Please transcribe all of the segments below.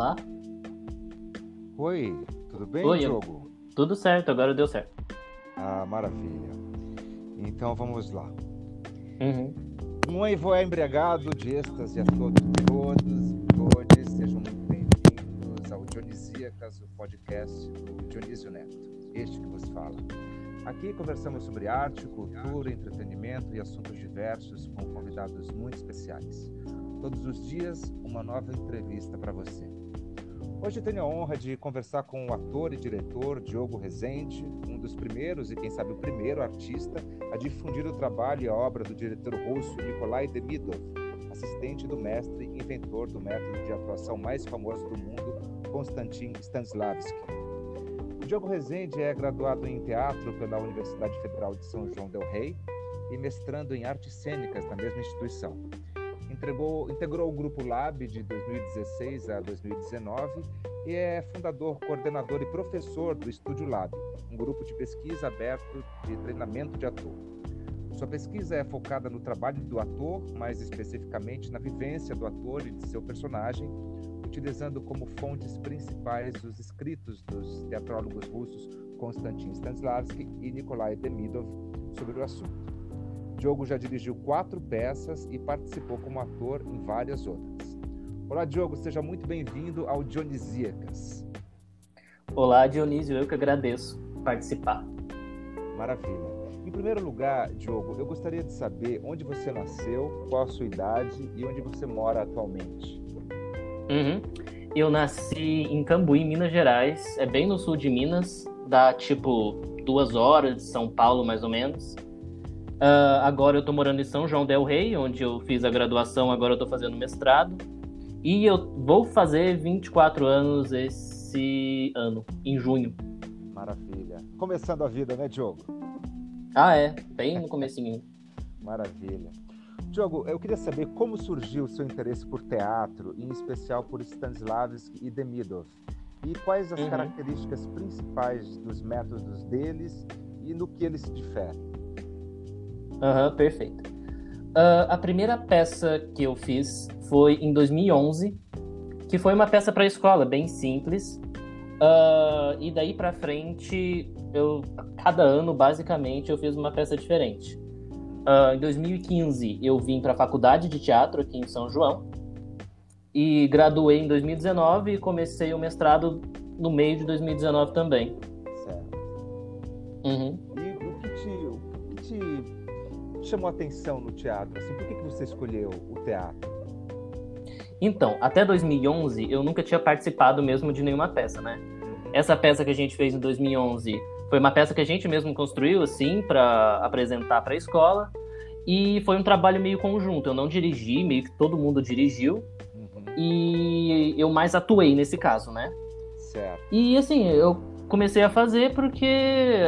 Olá. Oi, tudo bem, Oi, Diogo? Tudo certo, agora deu certo. Ah, maravilha. Então vamos lá. Uhum. Mãe voar embriagado de êxtase a todos e todos e todas, sejam muito bem-vindos ao Dionisíacas, o podcast do Dionísio Neto, este que vos fala. Aqui conversamos sobre arte, cultura, entretenimento e assuntos diversos com convidados muito especiais. Todos os dias, uma nova entrevista para você. Hoje tenho a honra de conversar com o ator e diretor Diogo Rezende, um dos primeiros e quem sabe o primeiro artista a difundir o trabalho e a obra do diretor russo Nikolai Demidov, assistente do mestre e inventor do método de atuação mais famoso do mundo, Konstantin Stanislavski. Diogo Rezende é graduado em teatro pela Universidade Federal de São João del Rei e mestrando em artes cênicas na mesma instituição. Entregou, integrou o Grupo Lab de 2016 a 2019 e é fundador, coordenador e professor do Estúdio Lab, um grupo de pesquisa aberto de treinamento de ator. Sua pesquisa é focada no trabalho do ator, mais especificamente na vivência do ator e de seu personagem, utilizando como fontes principais os escritos dos teatrólogos russos Konstantin Stanislavski e Nikolai Demidov sobre o assunto. Diogo já dirigiu quatro peças e participou como ator em várias outras. Olá, Diogo, seja muito bem-vindo ao Dionisíacas. Olá, Dionísio, eu que agradeço participar. Maravilha. Em primeiro lugar, Diogo, eu gostaria de saber onde você nasceu, qual a sua idade e onde você mora atualmente. Uhum. Eu nasci em Cambuí, Minas Gerais, é bem no sul de Minas, dá tipo duas horas de São Paulo, mais ou menos. Uh, agora eu tô morando em São João del Rei, onde eu fiz a graduação, agora eu tô fazendo mestrado. E eu vou fazer 24 anos esse ano, em junho. Maravilha. Começando a vida, né, Diogo? Ah, é, bem no comecinho. Maravilha. Diogo, eu queria saber como surgiu o seu interesse por teatro, em especial por Stanislavski e Demidov, e quais as uhum. características principais dos métodos deles e no que eles se diferem. Aham, uhum, perfeito. Uh, a primeira peça que eu fiz foi em 2011, que foi uma peça para a escola, bem simples. Uh, e daí para frente, eu cada ano basicamente eu fiz uma peça diferente. Uh, em 2015 eu vim para a faculdade de teatro aqui em São João e graduei em 2019 e comecei o mestrado no meio de 2019 também. Certo. Uhum. E chamou a atenção no teatro? Assim, por que, que você escolheu o teatro? Então, até 2011 eu nunca tinha participado mesmo de nenhuma peça, né? Essa peça que a gente fez em 2011 foi uma peça que a gente mesmo construiu, assim, para apresentar para a escola. E foi um trabalho meio conjunto. Eu não dirigi, meio que todo mundo dirigiu. Uhum. E eu mais atuei nesse caso, né? Certo. E assim, eu comecei a fazer porque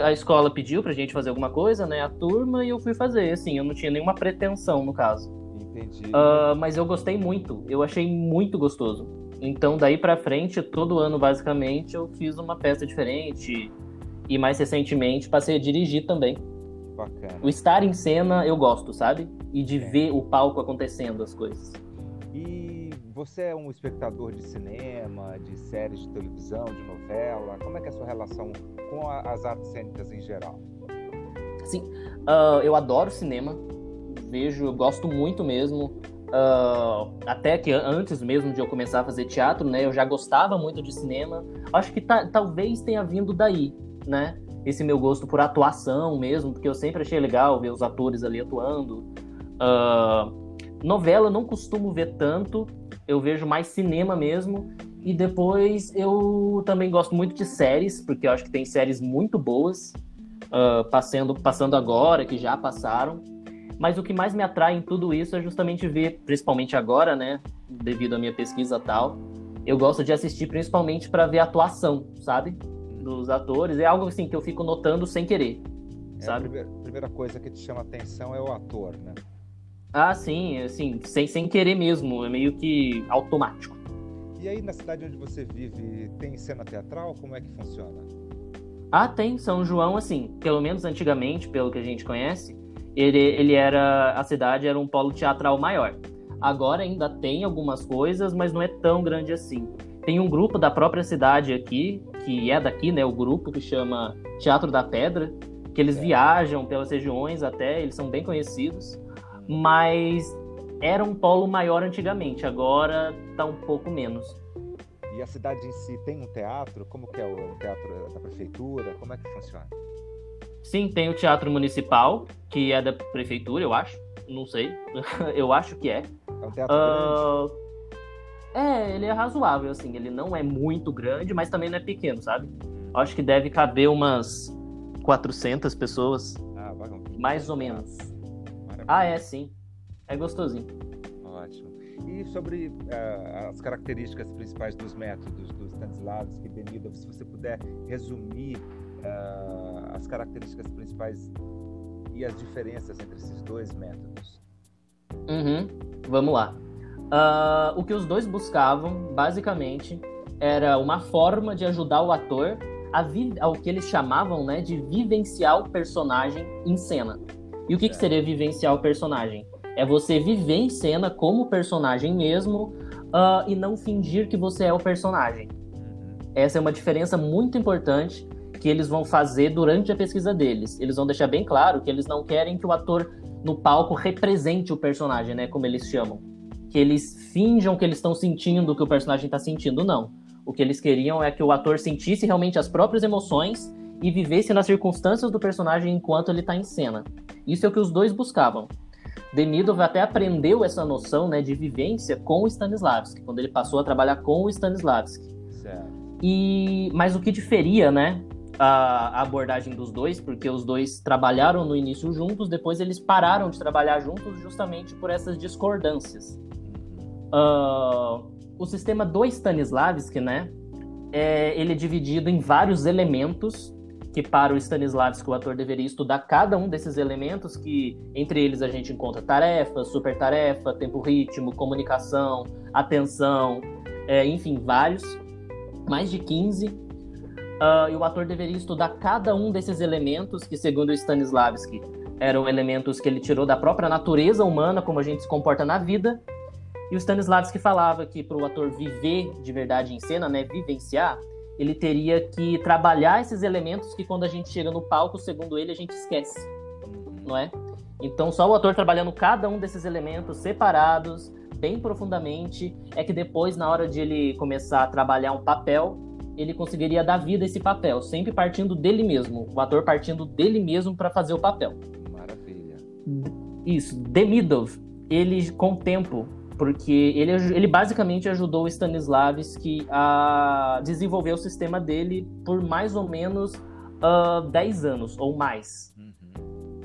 a escola pediu pra gente fazer alguma coisa, né? A turma, e eu fui fazer. Assim, eu não tinha nenhuma pretensão no caso. Entendi. Uh, mas eu gostei muito. Eu achei muito gostoso. Então, daí pra frente, todo ano, basicamente, eu fiz uma peça diferente. E mais recentemente, passei a dirigir também. Bacana. O estar em cena, eu gosto, sabe? E de é. ver o palco acontecendo, as coisas. E você é um espectador de cinema, de séries de televisão, de novela? Como é que é a sua relação com a, as artes cênicas em geral? Sim, uh, eu adoro cinema, vejo, eu gosto muito mesmo. Uh, até que antes mesmo de eu começar a fazer teatro, né, eu já gostava muito de cinema. Acho que tá, talvez tenha vindo daí, né? Esse meu gosto por atuação mesmo, porque eu sempre achei legal ver os atores ali atuando. Uh, novela eu não costumo ver tanto, eu vejo mais cinema mesmo. E depois eu também gosto muito de séries, porque eu acho que tem séries muito boas uh, passando, passando agora, que já passaram. Mas o que mais me atrai em tudo isso é justamente ver, principalmente agora, né? Devido à minha pesquisa tal, eu gosto de assistir principalmente para ver a atuação, sabe? Dos atores. É algo assim que eu fico notando sem querer, é sabe? A primeira, primeira coisa que te chama atenção é o ator, né? Ah, sim, assim, sem, sem querer mesmo, é meio que automático. E aí, na cidade onde você vive, tem cena teatral? Como é que funciona? Ah, tem. São João, assim, pelo menos antigamente, pelo que a gente conhece, ele, ele era. A cidade era um polo teatral maior. Agora ainda tem algumas coisas, mas não é tão grande assim. Tem um grupo da própria cidade aqui, que é daqui, né? O grupo que chama Teatro da Pedra, que eles é. viajam pelas regiões até, eles são bem conhecidos, mas era um polo maior antigamente, agora tá um pouco menos. E a cidade em si tem um teatro? Como que é o teatro da prefeitura? Como é que funciona? Sim, tem o teatro municipal, que é da prefeitura, eu acho. Não sei. eu acho que é. É um teatro uh... grande? É, ele é razoável, assim. Ele não é muito grande, mas também não é pequeno, sabe? Acho que deve caber umas 400 pessoas. Ah, mais ou menos. Ah, é, sim. É gostosinho. Ótimo. E sobre uh, as características principais dos métodos do Stanislavski e Demidov, se você puder resumir uh, as características principais e as diferenças entre esses dois métodos. Uhum. Vamos lá. Uh, o que os dois buscavam, basicamente, era uma forma de ajudar o ator a ao que eles chamavam né, de vivenciar o personagem em cena. E o que, que seria vivenciar o personagem? É você viver em cena como personagem mesmo uh, e não fingir que você é o personagem. Uhum. Essa é uma diferença muito importante que eles vão fazer durante a pesquisa deles. Eles vão deixar bem claro que eles não querem que o ator no palco represente o personagem, né, como eles chamam. Que eles finjam que eles estão sentindo o que o personagem está sentindo, não. O que eles queriam é que o ator sentisse realmente as próprias emoções e vivesse nas circunstâncias do personagem enquanto ele está em cena. Isso é o que os dois buscavam. Demidov até aprendeu essa noção né, de vivência com o Stanislavski, quando ele passou a trabalhar com o Stanislavski. Certo. E, mas o que diferia né, a, a, abordagem dos dois, porque os dois trabalharam no início juntos, depois eles pararam de trabalhar juntos justamente por essas discordâncias. Uh, o sistema do Stanislavski, né, é, ele é dividido em vários elementos que para o Stanislavski o ator deveria estudar cada um desses elementos, que entre eles a gente encontra tarefa, super tarefa, tempo ritmo, comunicação, atenção, é, enfim, vários, mais de 15. Uh, ah, e o ator deveria estudar cada um desses elementos, que segundo o Stanislavski eram elementos que ele tirou da própria natureza humana, como a gente se comporta na vida. E o Stanislavski falava que para o ator viver de verdade em cena, né, vivenciar, ele teria que trabalhar esses elementos que quando a gente chega no palco, segundo ele, a gente esquece, não é? Então, só o ator trabalhando cada um desses elementos separados, bem profundamente, é que depois, na hora de ele começar a trabalhar um papel, ele conseguiria dar vida a esse papel, sempre partindo dele mesmo, o ator partindo dele mesmo para fazer o papel. Maravilha. Isso, Demidov, ele com o tempo porque ele, ele basicamente ajudou o Stanislavski a desenvolver o sistema dele por mais ou menos uh, ah, 10 anos ou mais. Uhum.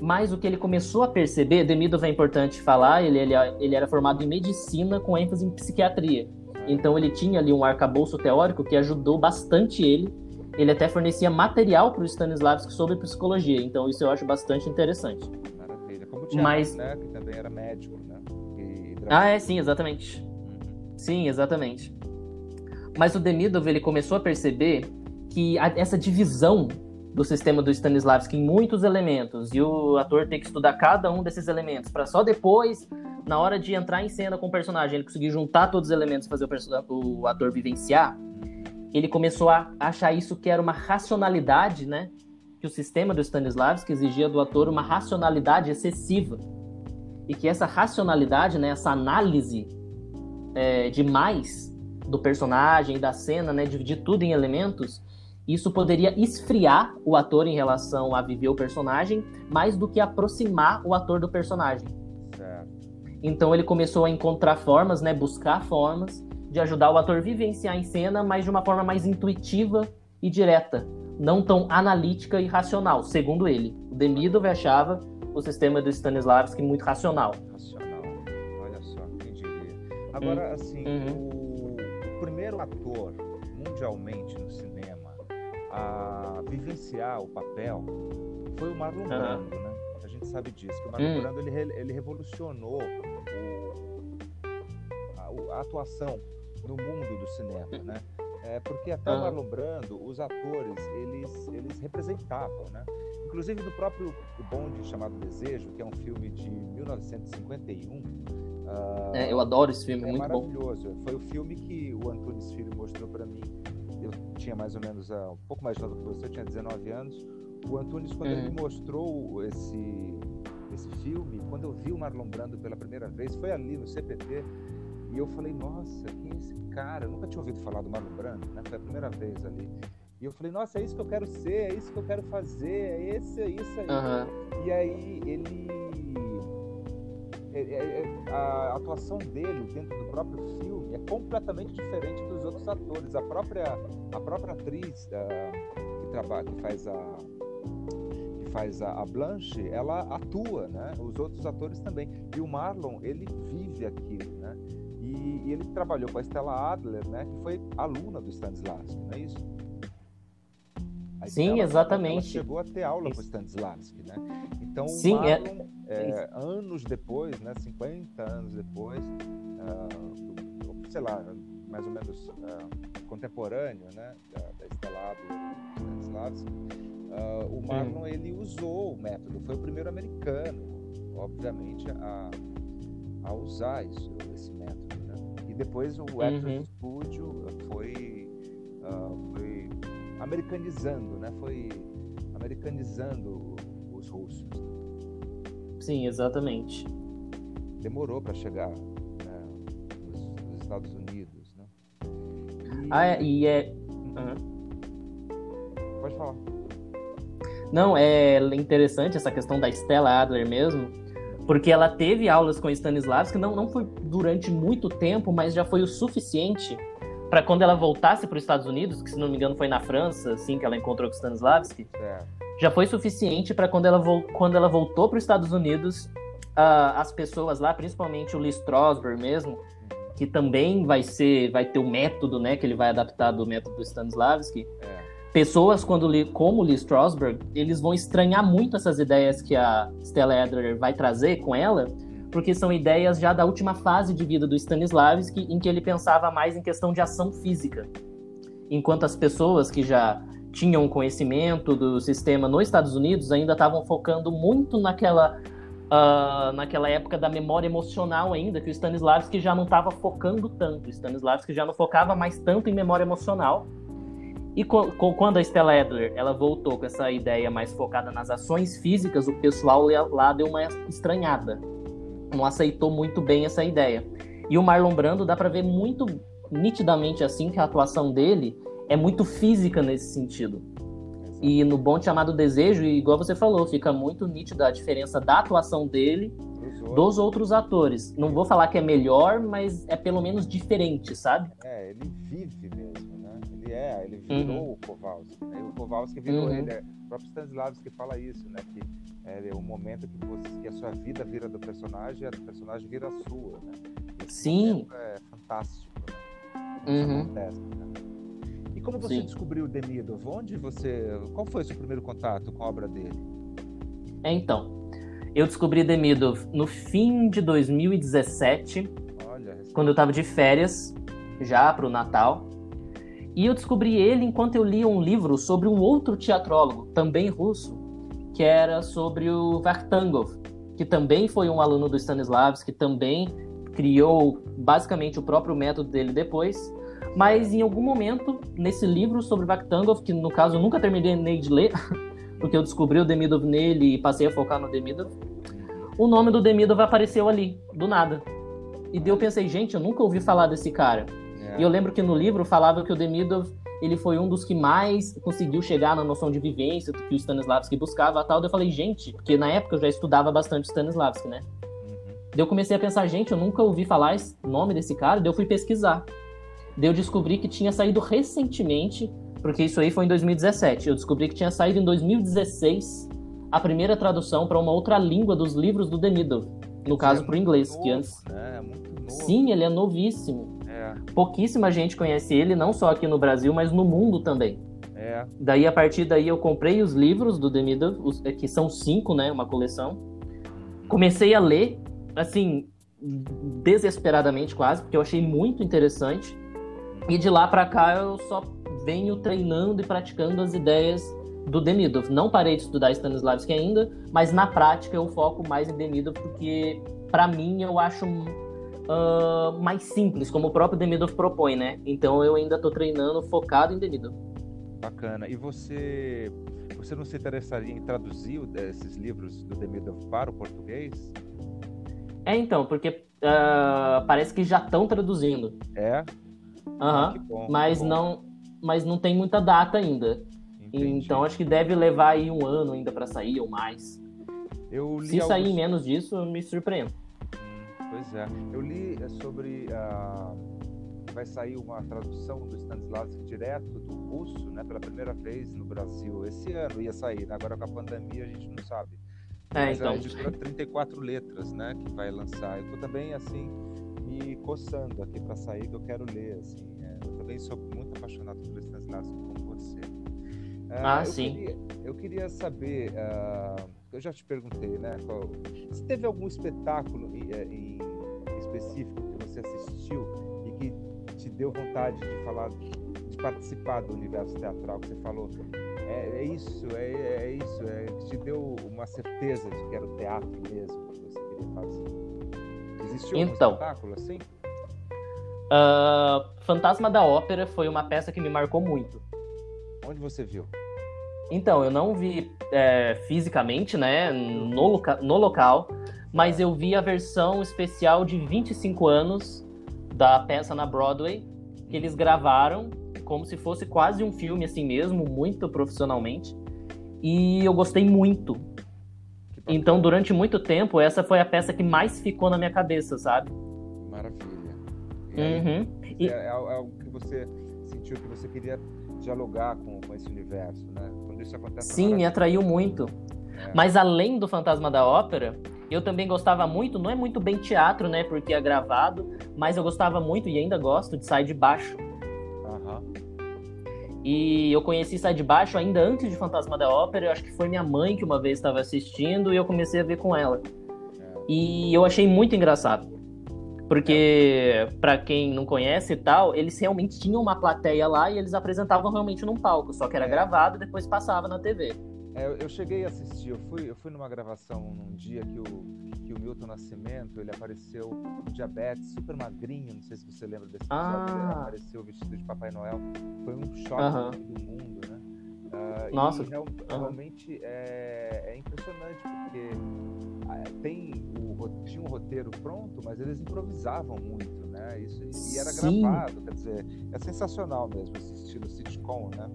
Mas o que ele começou a perceber, Demidov é importante falar, ele, ele, ele era formado em medicina com ênfase em psiquiatria. Então ele tinha ali um arcabouço teórico que ajudou bastante ele. Ele até fornecia material para o Stanislavski sobre psicologia. Então isso eu acho bastante interessante. Maravilha. Como o Thiago, Mas... né, que também era médico? Ah, é, sim, exatamente. Sim, exatamente. Mas o Demidov, ele começou a perceber que a, essa divisão do sistema do Stanislavski em muitos elementos e o ator tem que estudar cada um desses elementos para só depois, na hora de entrar em cena com o personagem, ele conseguir juntar todos os elementos e fazer o, o ator vivenciar, ele começou a achar isso que era uma racionalidade, né? Que o sistema do Stanislavski exigia do ator uma racionalidade excessiva e que essa racionalidade, né, essa análise é, de mais do personagem, da cena, né, dividir tudo em elementos, isso poderia esfriar o ator em relação a viver o personagem, mais do que aproximar o ator do personagem. Certo. Então ele começou a encontrar formas, né, buscar formas de ajudar o ator a vivenciar em cena, mas de uma forma mais intuitiva e direta, não tão analítica e racional, segundo ele. O Demidov achava o sistema do Stanislavski muito racional. Racional. Olha só, quem diria. Agora, hum. assim, uhum. o, o, primeiro ator mundialmente no cinema a vivenciar o papel foi o Marlon uhum. Brando, né? A gente sabe disso, que o Marlon uhum. Brando ele, ele revolucionou o, a, a atuação no mundo do cinema, né? É, porque até o Marlon Brando, os atores, eles, eles representavam, né? Inclusive no próprio Bonde chamado Desejo, que é um filme de 1951. Uh, é, eu adoro esse filme, é muito maravilhoso. Bom. Foi o filme que o Antunes Filho mostrou para mim. Eu tinha mais ou menos uh, um pouco mais novo que você, eu tinha 19 anos. O Antunes, quando uhum. ele me mostrou esse, esse filme, quando eu vi o Marlon Brando pela primeira vez, foi ali no CPT, e eu falei, nossa, quem é esse cara? Eu nunca tinha ouvido falar do Marlon Brando, né? Foi a primeira vez ali. E eu falei, nossa, é isso que eu quero ser, é isso que eu quero fazer, é esse, é isso aí. Uhum. E aí ele. É, é, é, a atuação dele dentro do próprio filme é completamente diferente dos outros atores. A própria, a própria atriz uh, que trabalha, que faz a que faz a, Blanche, ela atua, né? Os outros atores também. E o Marlon, ele vive aquilo, né? E, ele trabalhou com a Stella Adler, né? Que foi aluna do Stanislavski, não é isso? Sim, exatamente. chegou a ter aula com Stanislavski, né? Então, Sim, é Marlon, é... É, anos depois, né, 50 anos depois, uh, sei lá, mais ou menos uh, contemporâneo, né, da, da Stella Stanislavski, uh, o Marlon hum. ele usou o método, foi o primeiro americano, obviamente, a, a usar isso, esse método, depois o Actors uhum. Studio foi, foi americanizando, né? Foi americanizando os russos. Sim, exatamente. Demorou para chegar né, nos, nos, Estados Unidos, né? E... Ah, é, e é. Uhum. Pode falar. Não, é interessante essa questão da Stella Adler mesmo, porque ela teve aulas com Stanislavski, não, não foi durante muito tempo, mas já foi o suficiente para quando ela voltasse para os Estados Unidos, que se não me engano foi na França, assim que ela encontrou com Stanislavski, é. já foi suficiente para quando ela quando ela voltou para os Estados Unidos, uh, as pessoas lá, principalmente o Lee Strasberg mesmo, que também vai ser, vai ter o método, né, que ele vai adaptar do método do Stanislavski. É. Pessoas quando como Lee Strasberg, eles vão estranhar muito essas ideias que a Stella Adler vai trazer com ela porque são ideias já da última fase de vida do Stanislavski, em que ele pensava mais em questão de ação física. Enquanto as pessoas que já tinham conhecimento do sistema nos Estados Unidos ainda estavam focando muito naquela, uh, naquela época da memória emocional ainda, que o Stanislavski já não estava focando tanto. O Stanislavski já não focava mais tanto em memória emocional. E quando a Stella Adler ela voltou com essa ideia mais focada nas ações físicas, o pessoal lá deu uma estranhada não aceitou muito bem essa ideia. E o Marlon Brando dá para ver muito nitidamente assim que a atuação dele é muito física nesse sentido. E no Bom Chamado Desejo, igual você falou, fica muito nítida a diferença da atuação dele dos outros atores. Não vou falar que é melhor, mas é pelo menos diferente, sabe? É, ele vive mesmo, é, ele virou uhum. o Kowalski. Né? O Kowalski virou uhum. ele. É, o próprio Stanislavski fala isso, né? Que é, é o momento que, você, que a sua vida vira do personagem e a do personagem vira a sua, né? Esse Sim. É fantástico, né? Isso uhum. acontece, né? E como você Sim. descobriu o Demidov? Onde você... Qual foi o seu primeiro contato com a obra dele? É, então, eu descobri Demidov no fim de 2017, Olha, quando eu estava de férias, já para o Natal. E eu descobri ele enquanto eu lia um livro sobre um outro teatrólogo, também russo, que era sobre o Vartangov, que também foi um aluno do Stanislavski, que também criou basicamente o próprio método dele depois. Mas em algum momento, nesse livro sobre Vakhtangov, que no caso eu nunca terminei de ler, porque eu descobri o Demidov nele e passei a focar no Demidov, o nome do Demidov apareceu ali, do nada. E daí eu pensei, gente, eu nunca ouvi falar desse cara. É. E eu lembro que no livro falava que o Demidov ele foi um dos que mais conseguiu chegar na noção de vivência que o Stanislavski buscava tal. Eu falei, gente, porque na época eu já estudava bastante Stanislavski, né? Uhum. Daí eu comecei a pensar, gente, eu nunca ouvi falar esse nome desse cara, daí eu fui pesquisar. Daí eu descobri que tinha saído recentemente, porque isso aí foi em 2017. Eu descobri que tinha saído em 2016 a primeira tradução para uma outra língua dos livros do Demidov. No caso, é para o inglês, novo, que antes. Né? É muito novo. Sim, ele é novíssimo. É. Pouquíssima gente conhece ele, não só aqui no Brasil, mas no mundo também. É. Daí, a partir daí, eu comprei os livros do Demidov, é, que são cinco, né? Uma coleção. Comecei a ler, assim, desesperadamente quase, porque eu achei muito interessante. E de lá para cá eu só venho treinando e praticando as ideias do Demidov. Não parei de estudar Stanislavski ainda, mas na prática eu foco mais em Demidov porque, para mim, eu acho uh, mais simples, como o próprio Demidov propõe, né? Então eu ainda estou treinando focado em Demidov. Bacana. E você, você não se interessaria em traduzir esses livros do Demidov para o português? É, então, porque uh, parece que já estão traduzindo. É? Aham. Uhum. Mas não, mas não tem muita data ainda. Entendi. Então acho que deve levar aí um ano ainda para sair ou mais. Se sair alguns... menos disso, eu me surpreendo. Pois é. Eu li é, sobre uh vai sair uma tradução do Stanislavski direto do russo, né, pela primeira vez no Brasil esse ano ia sair. Né? Agora com a pandemia a gente não sabe. É, Mas então. a editora 34 letras, né, que vai lançar. Eu tô também assim me coçando aqui para sair que eu quero ler assim. É, eu também sou muito apaixonado por Stanislavski como você. Uh, ah, eu sim. Queria, eu queria saber, uh, eu já te perguntei, né? Qual, se teve algum espetáculo em, é, em específico que você assistiu e que te deu vontade de falar, de participar do universo teatral que você falou? É, é isso, é, é, isso, é, te deu uma certeza de que era o teatro mesmo que você queria fazer? Existiu então, um espetáculo assim? Uh, Fantasma da Ópera foi uma peça que me marcou muito. Onde você viu? Então, eu não vi é, fisicamente, né, no, loca no local, mas eu vi a versão especial de 25 anos da peça na Broadway, que eles gravaram como se fosse quase um filme assim mesmo, muito profissionalmente. E eu gostei muito. Então, durante muito tempo, essa foi a peça que mais ficou na minha cabeça, sabe? Maravilha. E aí, uhum. é, é, é, algo que você sentiu que você queria dialogar com, com esse universo, né? Quando isso acontece. Sim, me atraiu muito. É. Mas além do Fantasma da Ópera, eu também gostava muito, não é muito bem teatro, né, porque é gravado, mas eu gostava muito e ainda gosto de Sai de Baixo. Uhum. E eu conheci Sai de Baixo ainda antes de Fantasma da Ópera, eu acho que foi minha mãe que uma vez estava assistindo e eu comecei a ver com ela. É. E eu achei muito engraçado. Porque, é. para quem não conhece e tal, eles realmente tinham uma plateia lá e eles apresentavam realmente num palco, só que era é. gravado e depois passava na TV. É, eu cheguei a assistir, eu fui, eu fui numa gravação num dia que o, que o Milton Nascimento, ele apareceu com diabetes, super magrinho, não sei se você lembra desse ah. episódio, ele apareceu vestido de Papai Noel, foi um choque do mundo, né? Uh, Nossa. real, uh -huh. realmente é, é, impressionante, porque ah, tem o, tinha um roteiro pronto, mas eles improvisavam muito, né? Isso, e era Sim. gravado, quer dizer, é sensacional mesmo esse estilo sitcom, né?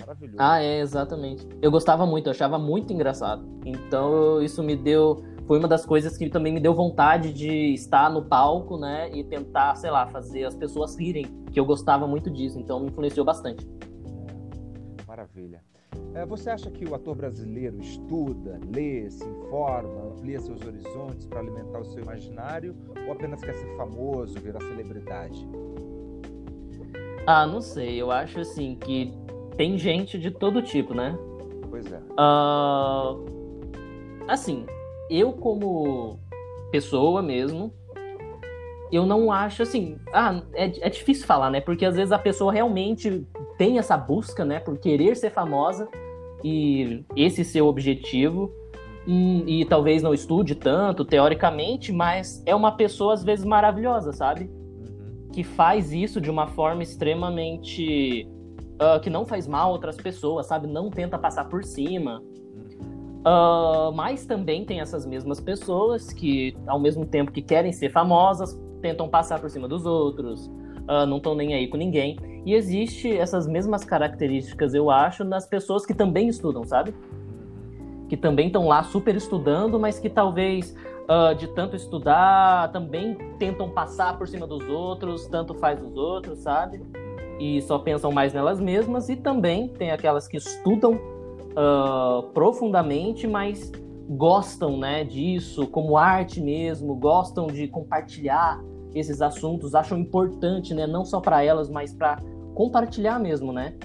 Maravilhoso. Ah, é, exatamente. Eu gostava muito, eu achava muito engraçado. Então, isso me deu. Foi uma das coisas que também me deu vontade de estar no palco, né? E tentar, sei lá, fazer as pessoas rirem, que eu gostava muito disso. Então, me influenciou bastante. Maravilha. É, você acha que o ator brasileiro estuda, lê, se informa, amplia seus horizontes para alimentar o seu imaginário ou apenas quer ser famoso, virar celebridade? Ah, não sei. Eu acho assim que tem gente de todo tipo, né? Pois é. Uh, assim, eu como pessoa mesmo, eu não acho assim. Ah, é, é difícil falar, né? Porque às vezes a pessoa realmente tem essa busca, né, por querer ser famosa e esse seu objetivo. E, e talvez não estude tanto, teoricamente, mas é uma pessoa às vezes maravilhosa, sabe? Uhum. Que faz isso de uma forma extremamente uh, que não faz mal a outras pessoas, sabe? Não tenta passar por cima. Uh, mas também tem essas mesmas pessoas que, ao mesmo tempo que querem ser famosas, tentam passar por cima dos outros, uh, não estão nem aí com ninguém. E existe essas mesmas características, eu acho, nas pessoas que também estudam, sabe? Que também estão lá super estudando, mas que talvez uh, de tanto estudar também tentam passar por cima dos outros, tanto faz os outros, sabe? e só pensam mais nelas mesmas, e também tem aquelas que estudam uh, profundamente, mas gostam né, disso como arte mesmo, gostam de compartilhar esses assuntos, acham importante, né, não só para elas, mas para compartilhar mesmo, né,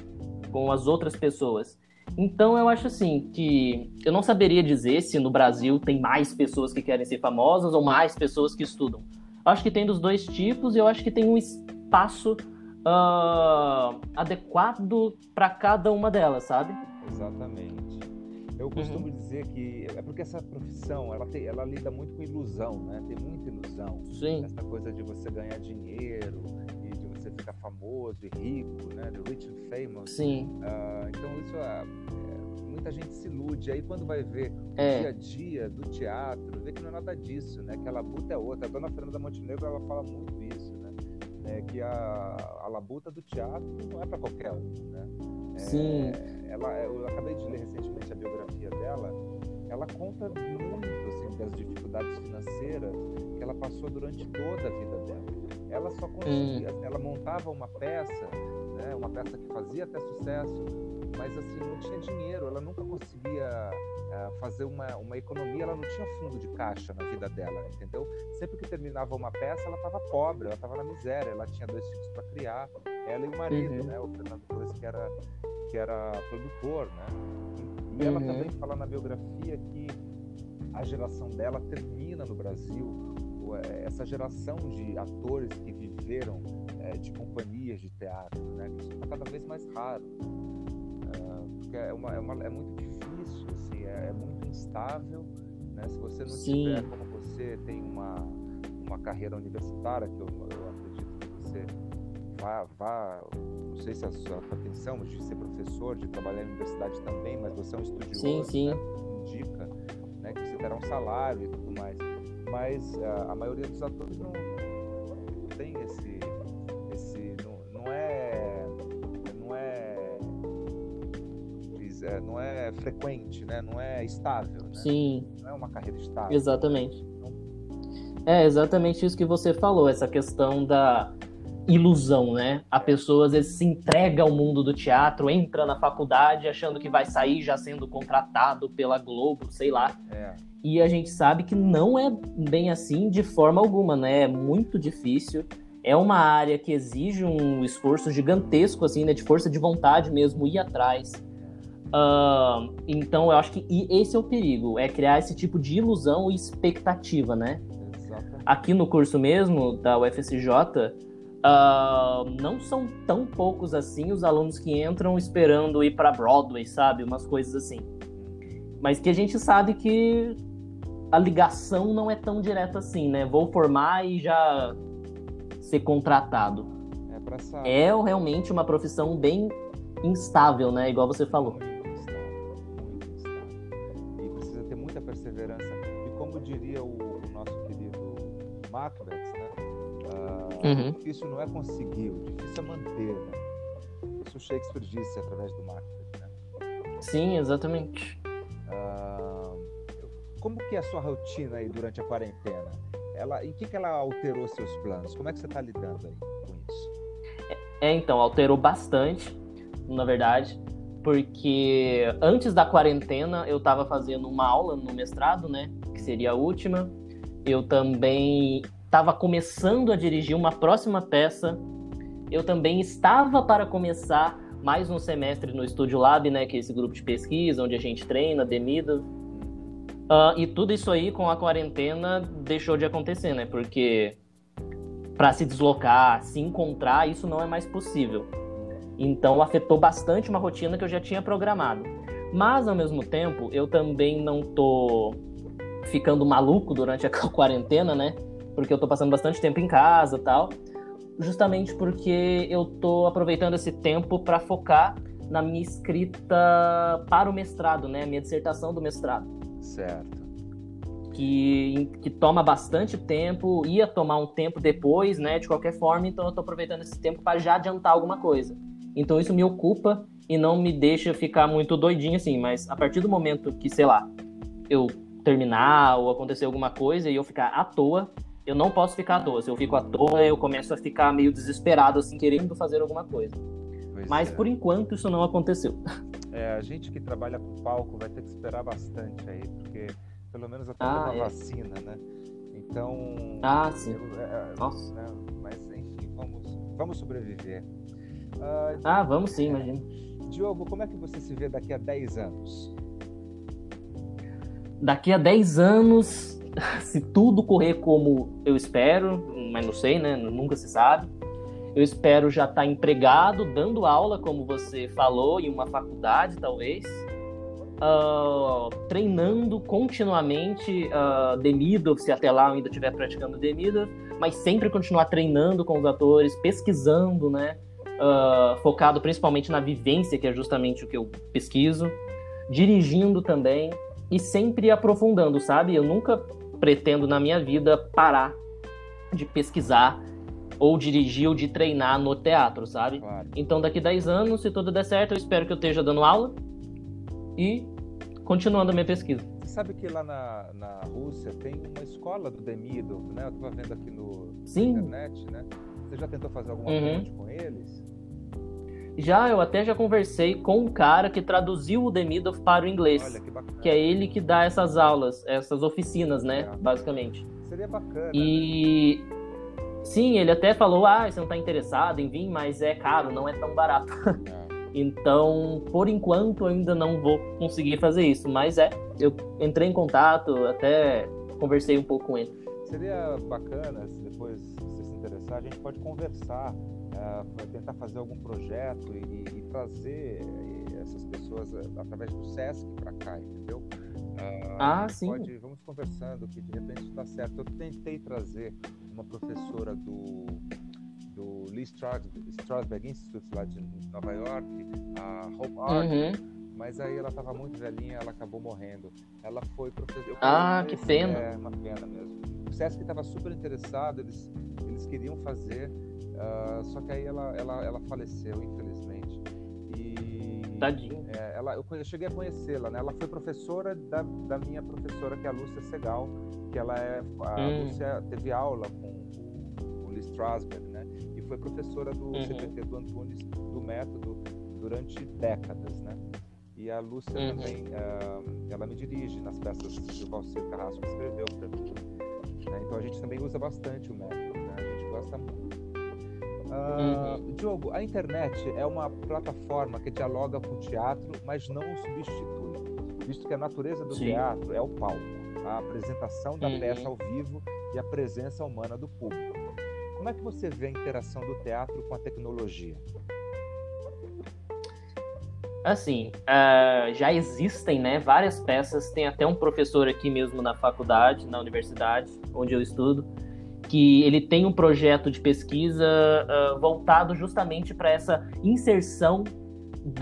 com as outras pessoas. Então eu acho assim que eu não saberia dizer se no Brasil tem mais pessoas que querem ser famosas ou mais pessoas que estudam. Eu acho que tem dos dois tipos e eu acho que tem um espaço uh, adequado para cada uma delas, sabe? Exatamente. Eu costumo uhum. dizer que é porque essa profissão ela, tem, ela lida muito com ilusão, né? Tem muita ilusão. Sim. Essa coisa de você ganhar dinheiro e de você ficar famoso e rico, né? The rich and famous. Sim. Uh, então isso é, é, muita gente se ilude. Aí quando vai ver o é. dia a dia do teatro, vê que não é nada disso, né? Que a labuta é outra. A dona Fernanda Montenegro ela fala muito isso, né? É, que a, a labuta do teatro não é para qualquer um, né? Sim. Ela, eu acabei de ler recentemente a biografia dela. Ela conta muito assim, das dificuldades financeiras que ela passou durante toda a vida dela. Ela só conseguia, hum. ela montava uma peça, né, uma peça que fazia até sucesso, mas assim não tinha dinheiro. Ela nunca conseguia uh, fazer uma, uma economia. Ela não tinha fundo de caixa na vida dela, entendeu? Sempre que terminava uma peça, ela estava pobre, ela estava na miséria. Ela tinha dois filhos para criar, ela e o marido, uhum. né, o Fernando Torres, que era que era produtor, né? E, ela uhum. também fala na biografia que a geração dela termina no Brasil, é, essa geração de atores que viveram é, de companhias de teatro, né? Que isso está cada vez mais raro, uh, porque é, uma, é, uma, é, muito difícil, assim, é, é, muito instável, né? Se você não Sim. tiver, como você tem uma, uma carreira universitária, que eu, eu acredito que você vá, vá não sei se a sua pretensão de ser professor, de trabalhar na universidade também, mas você é um estudioso, sim, sim. Né? indica né, que você terá um salário e tudo mais. Mas a, a maioria dos atores não, não, tem esse, esse não, não é, não é, é, não é frequente, né? Não é estável. Né? Sim. Não é uma carreira estável. Exatamente. Então, é exatamente isso que você falou, essa questão da ilusão, né? A pessoa às vezes se entrega ao mundo do teatro, entra na faculdade achando que vai sair já sendo contratado pela Globo, sei lá. É. E a gente sabe que não é bem assim de forma alguma, né? É muito difícil. É uma área que exige um esforço gigantesco, assim, né? De força de vontade mesmo, ir atrás. Uh, então, eu acho que esse é o perigo, é criar esse tipo de ilusão e expectativa, né? Exatamente. Aqui no curso mesmo da UFSJ, Uh, não são tão poucos assim os alunos que entram esperando ir para Broadway, sabe? Umas coisas assim. Mas que a gente sabe que a ligação não é tão direta assim, né? Vou formar e já ser contratado. É, pra é realmente uma profissão bem instável, né? Igual você falou. Muito instável, muito instável. E precisa ter muita perseverança. E como diria o, o nosso querido Macbeth? Uhum. O difícil não é conseguir, o difícil é manter. Né? Isso Shakespeare disse através do Macbeth. Né? Sim, exatamente. Ah, como que é a sua rotina aí durante a quarentena? Ela, em que, que ela alterou seus planos? Como é que você está lidando aí com isso? É, então, alterou bastante, na verdade, porque antes da quarentena eu estava fazendo uma aula no mestrado, né, que seria a última. Eu também estava começando a dirigir uma próxima peça. Eu também estava para começar mais um semestre no Studio Lab, né, que é esse grupo de pesquisa onde a gente treina, demida. Uh, e tudo isso aí com a quarentena deixou de acontecer, né? Porque para se deslocar, se encontrar, isso não é mais possível. Então afetou bastante uma rotina que eu já tinha programado. Mas ao mesmo tempo, eu também não tô ficando maluco durante a quarentena, né? Porque eu tô passando bastante tempo em casa e tal, justamente porque eu tô aproveitando esse tempo para focar na minha escrita para o mestrado, né? Minha dissertação do mestrado. Certo. Que, que toma bastante tempo, ia tomar um tempo depois, né? De qualquer forma, então eu tô aproveitando esse tempo para já adiantar alguma coisa. Então isso me ocupa e não me deixa ficar muito doidinho assim, mas a partir do momento que, sei lá, eu terminar ou acontecer alguma coisa e eu ficar à toa, eu não posso ficar à toa. Se eu fico à toa, eu começo a ficar meio desesperado, assim, querendo fazer alguma coisa. Pois Mas é. por enquanto isso não aconteceu. É, a gente que trabalha com palco vai ter que esperar bastante aí, porque pelo menos até ah, uma é. vacina, né? Então. Ah, sim. Eu, é, Nossa. Né? Mas enfim, vamos, vamos sobreviver. Uh, ah, vamos sim, imagina. Diogo, como é que você se vê daqui a 10 anos? Daqui a 10 anos, se tudo correr como eu espero, mas não sei, né? Nunca se sabe. Eu espero já estar tá empregado, dando aula, como você falou, em uma faculdade, talvez. Uh, treinando continuamente uh, Demidov, se até lá eu ainda estiver praticando Demidov, mas sempre continuar treinando com os atores, pesquisando, né? Uh, focado principalmente na vivência, que é justamente o que eu pesquiso, dirigindo também e sempre aprofundando, sabe? Eu nunca pretendo na minha vida parar de pesquisar ou dirigir ou de treinar no teatro, sabe? Claro. Então, daqui 10 anos, se tudo der certo, eu espero que eu esteja dando aula e continuando a minha pesquisa. Você sabe que lá na, na Rússia tem uma escola do Demidov, né? Eu estava vendo aqui no, Sim. na internet, né? Você já tentou fazer alguma uhum. ponte com eles? Já, eu até já conversei com um cara que traduziu o Demidov para o inglês. Olha, que bacana. Que é ele que dá essas aulas, essas oficinas, né? É. Basicamente. Seria bacana. E. Né? Sim, ele até falou: ah, você não está interessado em vir, mas é caro, não é tão barato. É. então, por enquanto, ainda não vou conseguir fazer isso. Mas é, eu entrei em contato, até conversei um pouco com ele. Seria bacana, se depois você se interessar, a gente pode conversar uh, tentar fazer algum projeto e, e trazer eh, essas pessoas uh, através do SESC para cá, entendeu? Uh, ah, sim. Pode, vamos conversando, que de repente está certo. Eu tentei trazer uma professora do, do Lee Strasberg Institute lá de Nova York, a Hope Art, uhum. mas aí ela estava muito velhinha, ela acabou morrendo. Ela foi professora. Ah, que pena. É uma pena mesmo. O SESC estava super interessado, eles, eles queriam fazer, Uh, só que aí ela, ela, ela faleceu, infelizmente. E, Tadinho. É, ela, eu, eu, cheguei a conhecê-la, né? Ela foi professora da, da minha professora, que é a Lúcia Segal, que ela é. A hum. Lúcia teve aula com o, o Lee Strasberg, né? E foi professora do uhum. CPT do Antunes, do método, durante décadas, né? E a Lúcia uhum. também, uh, ela me dirige nas peças que o Valcir Carrasco escreveu para mim. Né? Então a gente também usa bastante o método, né? A gente gosta muito. Uh, uhum. Diogo, a internet é uma plataforma que dialoga com o teatro, mas não o substitui, visto que a natureza do Sim. teatro é o palco, a apresentação da uhum. peça ao vivo e a presença humana do público. Como é que você vê a interação do teatro com a tecnologia? Assim, uh, já existem né, várias peças, tem até um professor aqui mesmo na faculdade, na universidade, onde eu estudo, que ele tem um projeto de pesquisa uh, voltado justamente para essa inserção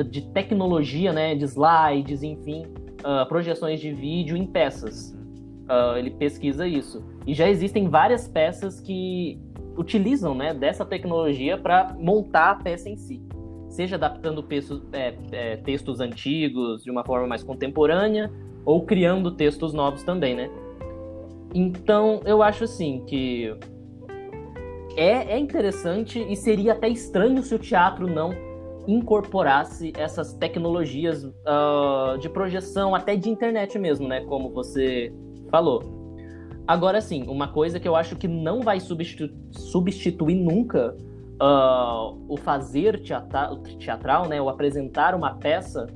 de tecnologia, né, de slides, enfim, uh, projeções de vídeo em peças. Uh, ele pesquisa isso. E já existem várias peças que utilizam né, dessa tecnologia para montar a peça em si. Seja adaptando é, é, textos antigos de uma forma mais contemporânea, ou criando textos novos também, né? Então, eu acho assim que é, é interessante e seria até estranho se o teatro não incorporasse essas tecnologias uh, de projeção, até de internet mesmo, né? Como você falou. Agora sim, uma coisa que eu acho que não vai substitu substituir nunca uh, o fazer teatral, teatral, né? O apresentar uma peça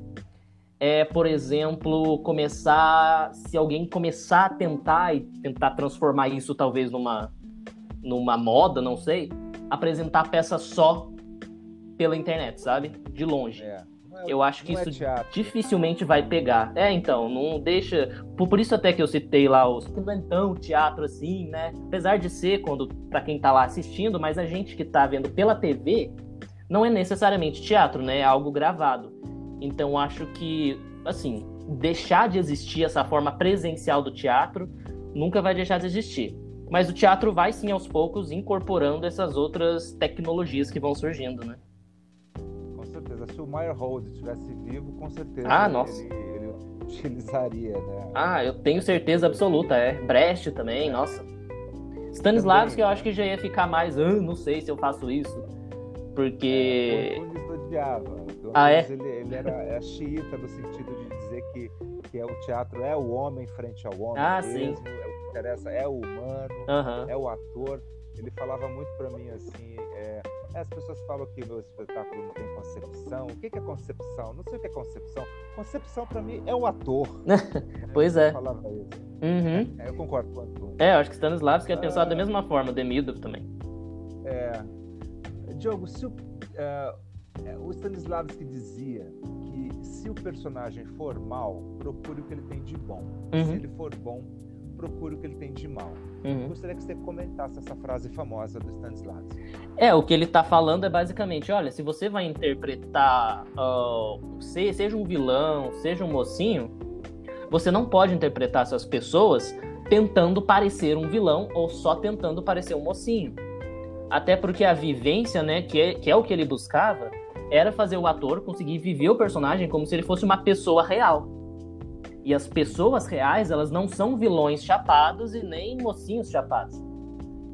é, por exemplo, começar. Se alguém começar a tentar e tentar transformar isso talvez numa, numa moda, não sei, apresentar a peça só pela internet, sabe? De longe. É. É, eu acho que isso é dificilmente vai pegar. É, então, não deixa. Por, por, isso até que eu citei lá os. Não é tão teatro assim, né? Apesar de ser quando para quem tá lá assistindo, mas a gente que tá vendo pela TV não é necessariamente teatro, né? É algo gravado. Então acho que, assim, deixar de existir essa forma presencial do teatro nunca vai deixar de existir. Mas o teatro vai sim aos poucos incorporando essas outras tecnologias que vão surgindo, né? Com certeza. Se o Meyerhold estivesse vivo, com certeza ah, nossa. Ele, ele utilizaria, né? Ah, eu tenho certeza absoluta, é. Brecht também, é. nossa. Stanislavski eu acho que já ia ficar mais, ah, não sei se eu faço isso. Porque. É, o odiava. Ah, é? Ele, ele era é xiita no sentido de dizer que, que é, o teatro é o homem frente ao homem ah, mesmo, sim. é o que interessa, é o humano, uhum. é o ator. Ele falava muito para mim assim, é, as pessoas falam que meu espetáculo não tem concepção. O que é concepção? Não sei o que é concepção. Concepção para mim é o ator. pois é. Falava isso. Uhum. É, eu concordo com É, eu acho que Stanislavski é pensado ah, da mesma forma, Demidov também. É, Diogo, se o, uh, o Stanislavski dizia que se o personagem for mal, procure o que ele tem de bom. Uhum. Se ele for bom, procure o que ele tem de mal. Uhum. Gostaria que você comentasse essa frase famosa do Stanislavski. É, o que ele está falando é basicamente, olha, se você vai interpretar, uh, seja um vilão, seja um mocinho, você não pode interpretar essas pessoas tentando parecer um vilão ou só tentando parecer um mocinho. Até porque a vivência, né, que é, que é o que ele buscava, era fazer o ator conseguir viver o personagem como se ele fosse uma pessoa real. E as pessoas reais, elas não são vilões chapados e nem mocinhos chapados.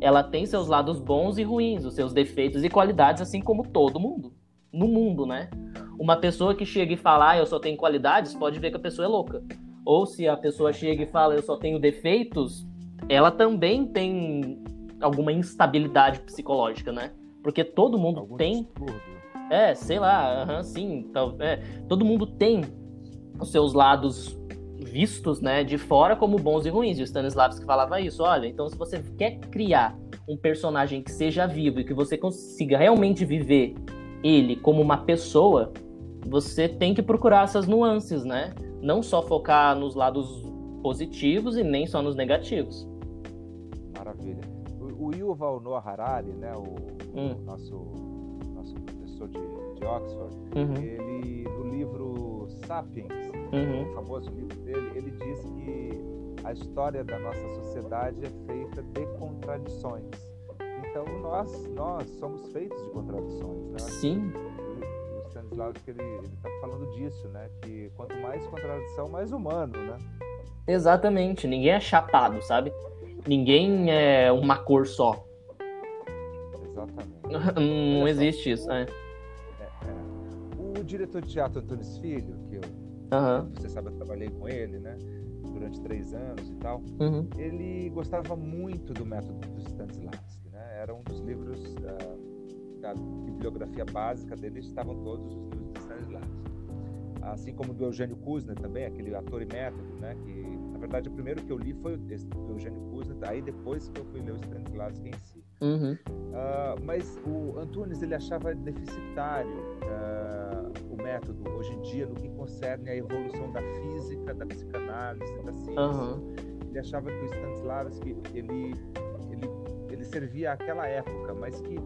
Ela tem seus lados bons e ruins, os seus defeitos e qualidades, assim como todo mundo. No mundo, né? Uma pessoa que chega e fala, ah, eu só tenho qualidades, pode ver que a pessoa é louca. Ou se a pessoa chega e fala, eu só tenho defeitos, ela também tem alguma instabilidade psicológica, né? Porque todo mundo Algum tem. É, sei lá, uh -huh, sim. É, todo mundo tem os seus lados vistos, né, de fora como bons e ruins. E o Stanislavski falava isso. Olha, então se você quer criar um personagem que seja vivo e que você consiga realmente viver ele como uma pessoa, você tem que procurar essas nuances, né? Não só focar nos lados positivos e nem só nos negativos. Maravilha. O, o Yuval Noah Harari, né, o, hum. o nosso professor de, de Oxford, uhum. ele no livro Sapiens, uhum. o famoso livro dele, ele diz que a história da nossa sociedade é feita de contradições. Então nós nós somos feitos de contradições, né? Sim. O, Stanislavski ele está falando disso, né? Que quanto mais contradição, mais humano, né? Exatamente. Ninguém é chapado, sabe? Ninguém é uma cor só. Exatamente. Não existe isso, né? O diretor de teatro Antunes Filho, que eu, uhum. você sabe, eu trabalhei com ele, né? Durante três anos e tal. Uhum. Ele gostava muito do método do Stanislavski, né? Era um dos livros uh, da bibliografia básica dele, estavam todos os livros do Stanislavski. Assim como do Eugênio Kuzner também, aquele ator e método, né? Que na verdade, o primeiro que eu li foi esse do Eugênio Kuznet, aí depois que eu fui ler o Stanislavski em si. Uhum. Uh, mas o Antunes ele achava deficitário uh, o método hoje em dia no que concerne a evolução da física, da psicanálise, da ciência. Uhum. Ele achava que o Stanislavski ele, ele, ele servia àquela época, mas que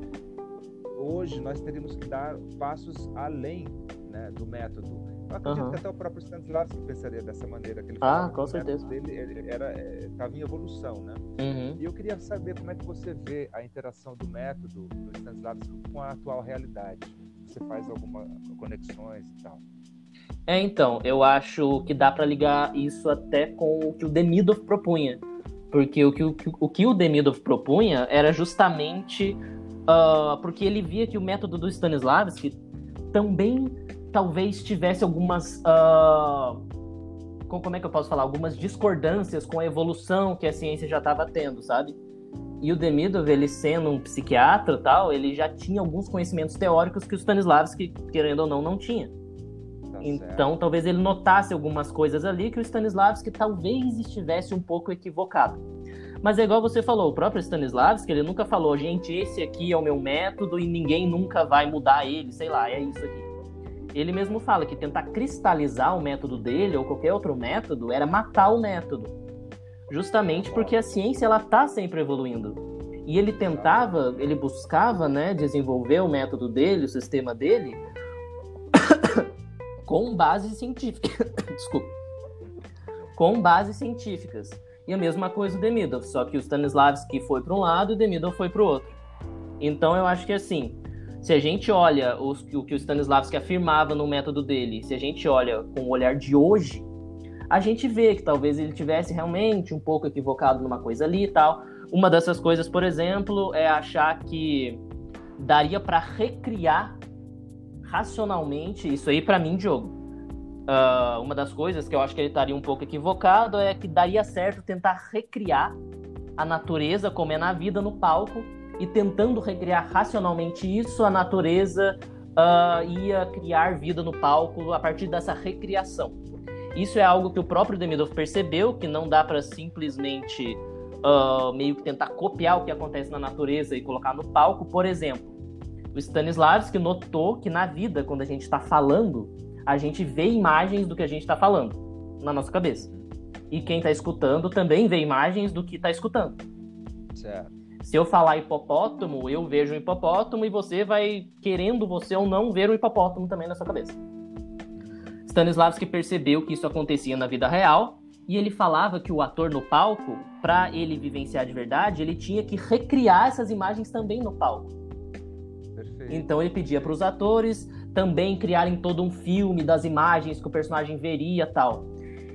hoje nós teríamos que dar passos além né, do método eu acredito uhum. que até o próprio Stanislavski pensaria dessa maneira. Que ele ah, com certeza. dele era, estava é, em evolução, né? Uhum. E eu queria saber como é que você vê a interação do método do Stanislavski com a atual realidade. Você faz algumas conexões e tal. É, então, eu acho que dá para ligar isso até com o que o Demidov propunha. Porque o que o, o, que o Demidov propunha era justamente uh, porque ele via que o método do Stanislavski também talvez tivesse algumas. Uh, como é que eu posso falar? Algumas discordâncias com a evolução que a ciência já estava tendo, sabe? E o Demidov, ele sendo um psiquiatra tal, ele já tinha alguns conhecimentos teóricos que o Stanislavski, querendo ou não, não tinha. Tá então, certo. talvez ele notasse algumas coisas ali que o Stanislavski talvez estivesse um pouco equivocado. Mas é igual você falou, o próprio Stanislavski, ele nunca falou, gente, esse aqui é o meu método e ninguém nunca vai mudar ele, sei lá, é isso aqui ele mesmo fala que tentar cristalizar o método dele ou qualquer outro método era matar o método. Justamente porque a ciência ela tá sempre evoluindo. E ele tentava, ele buscava, né, desenvolver o método dele, o sistema dele com bases científicas. Desculpa. Com bases científicas. E a mesma coisa o Demidov, só que o Stanislavski foi para um lado e o Demidov foi para o outro. Então eu acho que assim, se a gente olha os, o que o Stanislavski afirmava no método dele, se a gente olha com o olhar de hoje, a gente vê que talvez ele tivesse realmente um pouco equivocado numa coisa ali e tal. Uma dessas coisas, por exemplo, é achar que daria para recriar racionalmente isso aí para mim, Diogo. Uh, uma das coisas que eu acho que ele estaria um pouco equivocado é que daria certo tentar recriar a natureza como é na vida no palco e tentando recriar racionalmente isso, a natureza uh, ia criar vida no palco a partir dessa recriação. Isso é algo que o próprio Demidov percebeu, que não dá para simplesmente uh, meio que tentar copiar o que acontece na natureza e colocar no palco. Por exemplo, O Stanislavski notou que na vida, quando a gente está falando, a gente vê imagens do que a gente está falando na nossa cabeça. E quem está escutando também vê imagens do que está escutando. Certo. Se eu falar hipopótamo, eu vejo um hipopótamo e você vai, querendo você ou não, ver o hipopótamo também na sua cabeça. Stanislavski percebeu que isso acontecia na vida real e ele falava que o ator no palco, para ele vivenciar de verdade, ele tinha que recriar essas imagens também no palco. Perfeito. Então ele pedia para os atores também criarem todo um filme das imagens que o personagem veria tal.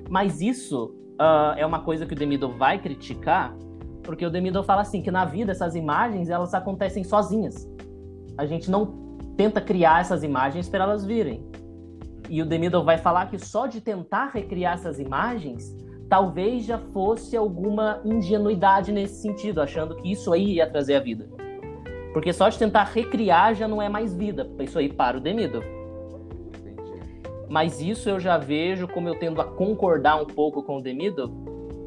Mas isso uh, é uma coisa que o Demido vai criticar, porque o Demido fala assim que na vida essas imagens elas acontecem sozinhas. A gente não tenta criar essas imagens para elas virem. E o Demido vai falar que só de tentar recriar essas imagens, talvez já fosse alguma ingenuidade nesse sentido, achando que isso aí ia trazer a vida. Porque só de tentar recriar já não é mais vida. Isso aí para o Demido. Mas isso eu já vejo, como eu tendo a concordar um pouco com o Demido,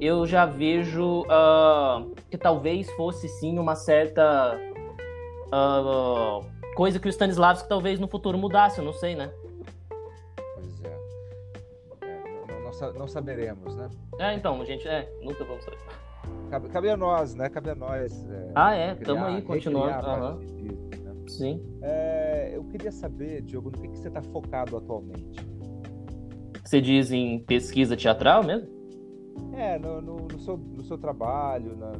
eu já vejo uh, que talvez fosse sim uma certa uh, coisa que o Stanislavski talvez no futuro mudasse, eu não sei, né? Não, não sa- não saberemos, né? É, então, gente, é, nunca vamos saber. Cabe, cabe a nós, né? Cabe a nós. é, Ah, é, tamo aí, recriar continuando. disso, né? Sim. É, eu queria saber, Diogo, no que, que você está focado atualmente? Você diz em pesquisa teatral mesmo? É, no, no- no seu, no seu trabalho, na-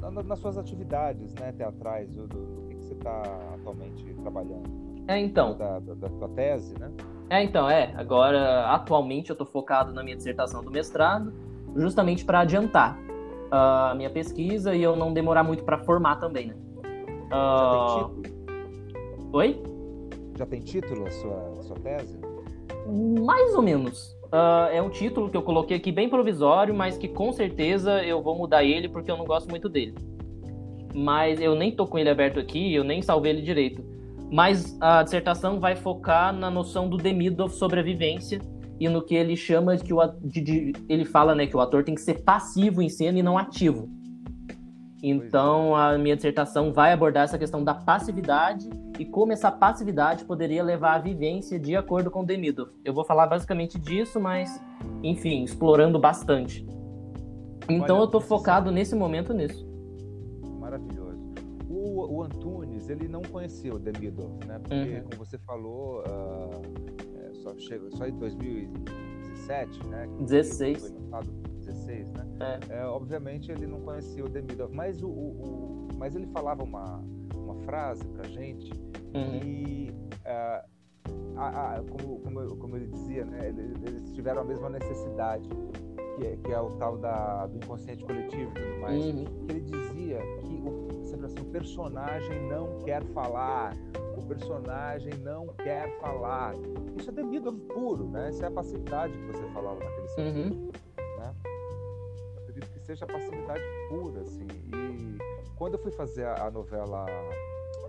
na- na- nas suas atividades né, teatrais, do, do, do que, que você está atualmente trabalhando? É, então. Da, da, da tua tese, né? É, então, é. Agora, atualmente, eu tô focado na minha dissertação do mestrado, justamente para adiantar ah, a minha pesquisa e eu não demorar muito para formar também, né? Já Ah, tem título? Oi? Já tem título a sua, a sua tese? Mais ou menos. Ah, é um título que eu coloquei aqui bem provisório, mas que com certeza eu vou mudar ele porque eu não gosto muito dele. Mas eu nem tô com ele aberto aqui, eu nem salvei ele direito. Mas a dissertação vai focar na noção do Demidov sobre a vivência e no que ele chama de que o de- de- ele fala, né, que o ator tem que ser passivo em cena e não ativo. Então a minha dissertação vai abordar essa questão da passividade e como essa passividade poderia levar à vivência de acordo com Demidov. Eu vou falar basicamente disso, mas enfim, explorando bastante. Então Olha, eu tô você focado nesse momento nisso. Maravilhoso. O, o Ele não conhecia o Demidov, né? Porque, Uhum. como você falou, ah, é, só, chegou, só em 2017, né? que 16. Foi lançado 16, né? É, obviamente ele não conhecia o Demidov, mas, o, o- o- mas ele falava uma, uma frase pra gente Uhum. e ah, a- a- como, como, como ele dizia, né, eles, eles tiveram a mesma necessidade, que é, que é o tal da, do inconsciente coletivo e tudo mais, Uhum. que ele dizia que o, o personagem não quer falar, o personagem não quer falar. Isso é devido puro, né? Isso é a passividade que você falava naquele sentido, Uhum. né? Eu acredito que seja a passividade pura, assim. E quando eu fui fazer a, a novela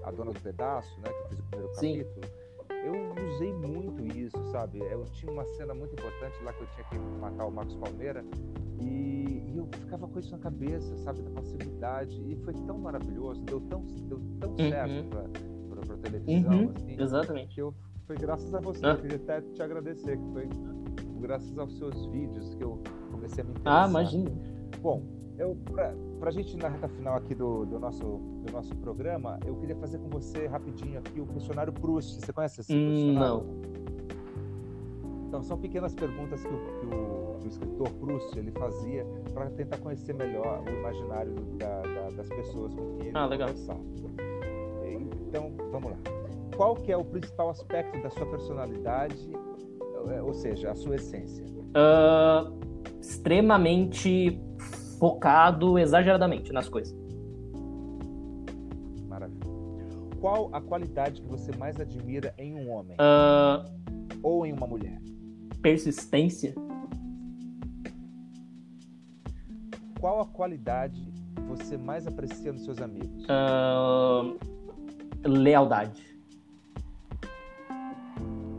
A Dona do Pedaço, né, que eu fiz o primeiro Sim. capítulo, eu usei muito isso, sabe? Eu tinha uma cena muito importante lá que eu tinha que matar o Marcos Palmeira e eu ficava com isso na cabeça, sabe? Da passividade. E foi tão maravilhoso, deu tão, deu tão Uhum. certo pra, pra, pra televisão, Uhum. assim, Exatamente. que eu, foi graças a você. Ah. Eu queria até te agradecer, que foi graças aos seus vídeos que eu comecei a me interessar. Ah, imagina. Bom, eu, pra, pra gente ir na reta final aqui do, do, nosso, do nosso programa, eu queria fazer com você rapidinho aqui o questionário Proust. Você conhece esse Hum, questionário? Então, são pequenas perguntas que o, que o, que o escritor Proust ele fazia para tentar conhecer melhor o imaginário da- da- das pessoas com quem ele Ah, legal. conversava. Então, vamos lá. Qual que é o principal aspecto da sua personalidade, eh, ou seja, a sua essência? Ah, extremamente focado exageradamente nas coisas. Maravilha. Qual a qualidade que você mais admira em um homem Ah, ou em uma mulher? persistência. Qual a qualidade que você mais aprecia nos seus amigos? Ah, lealdade.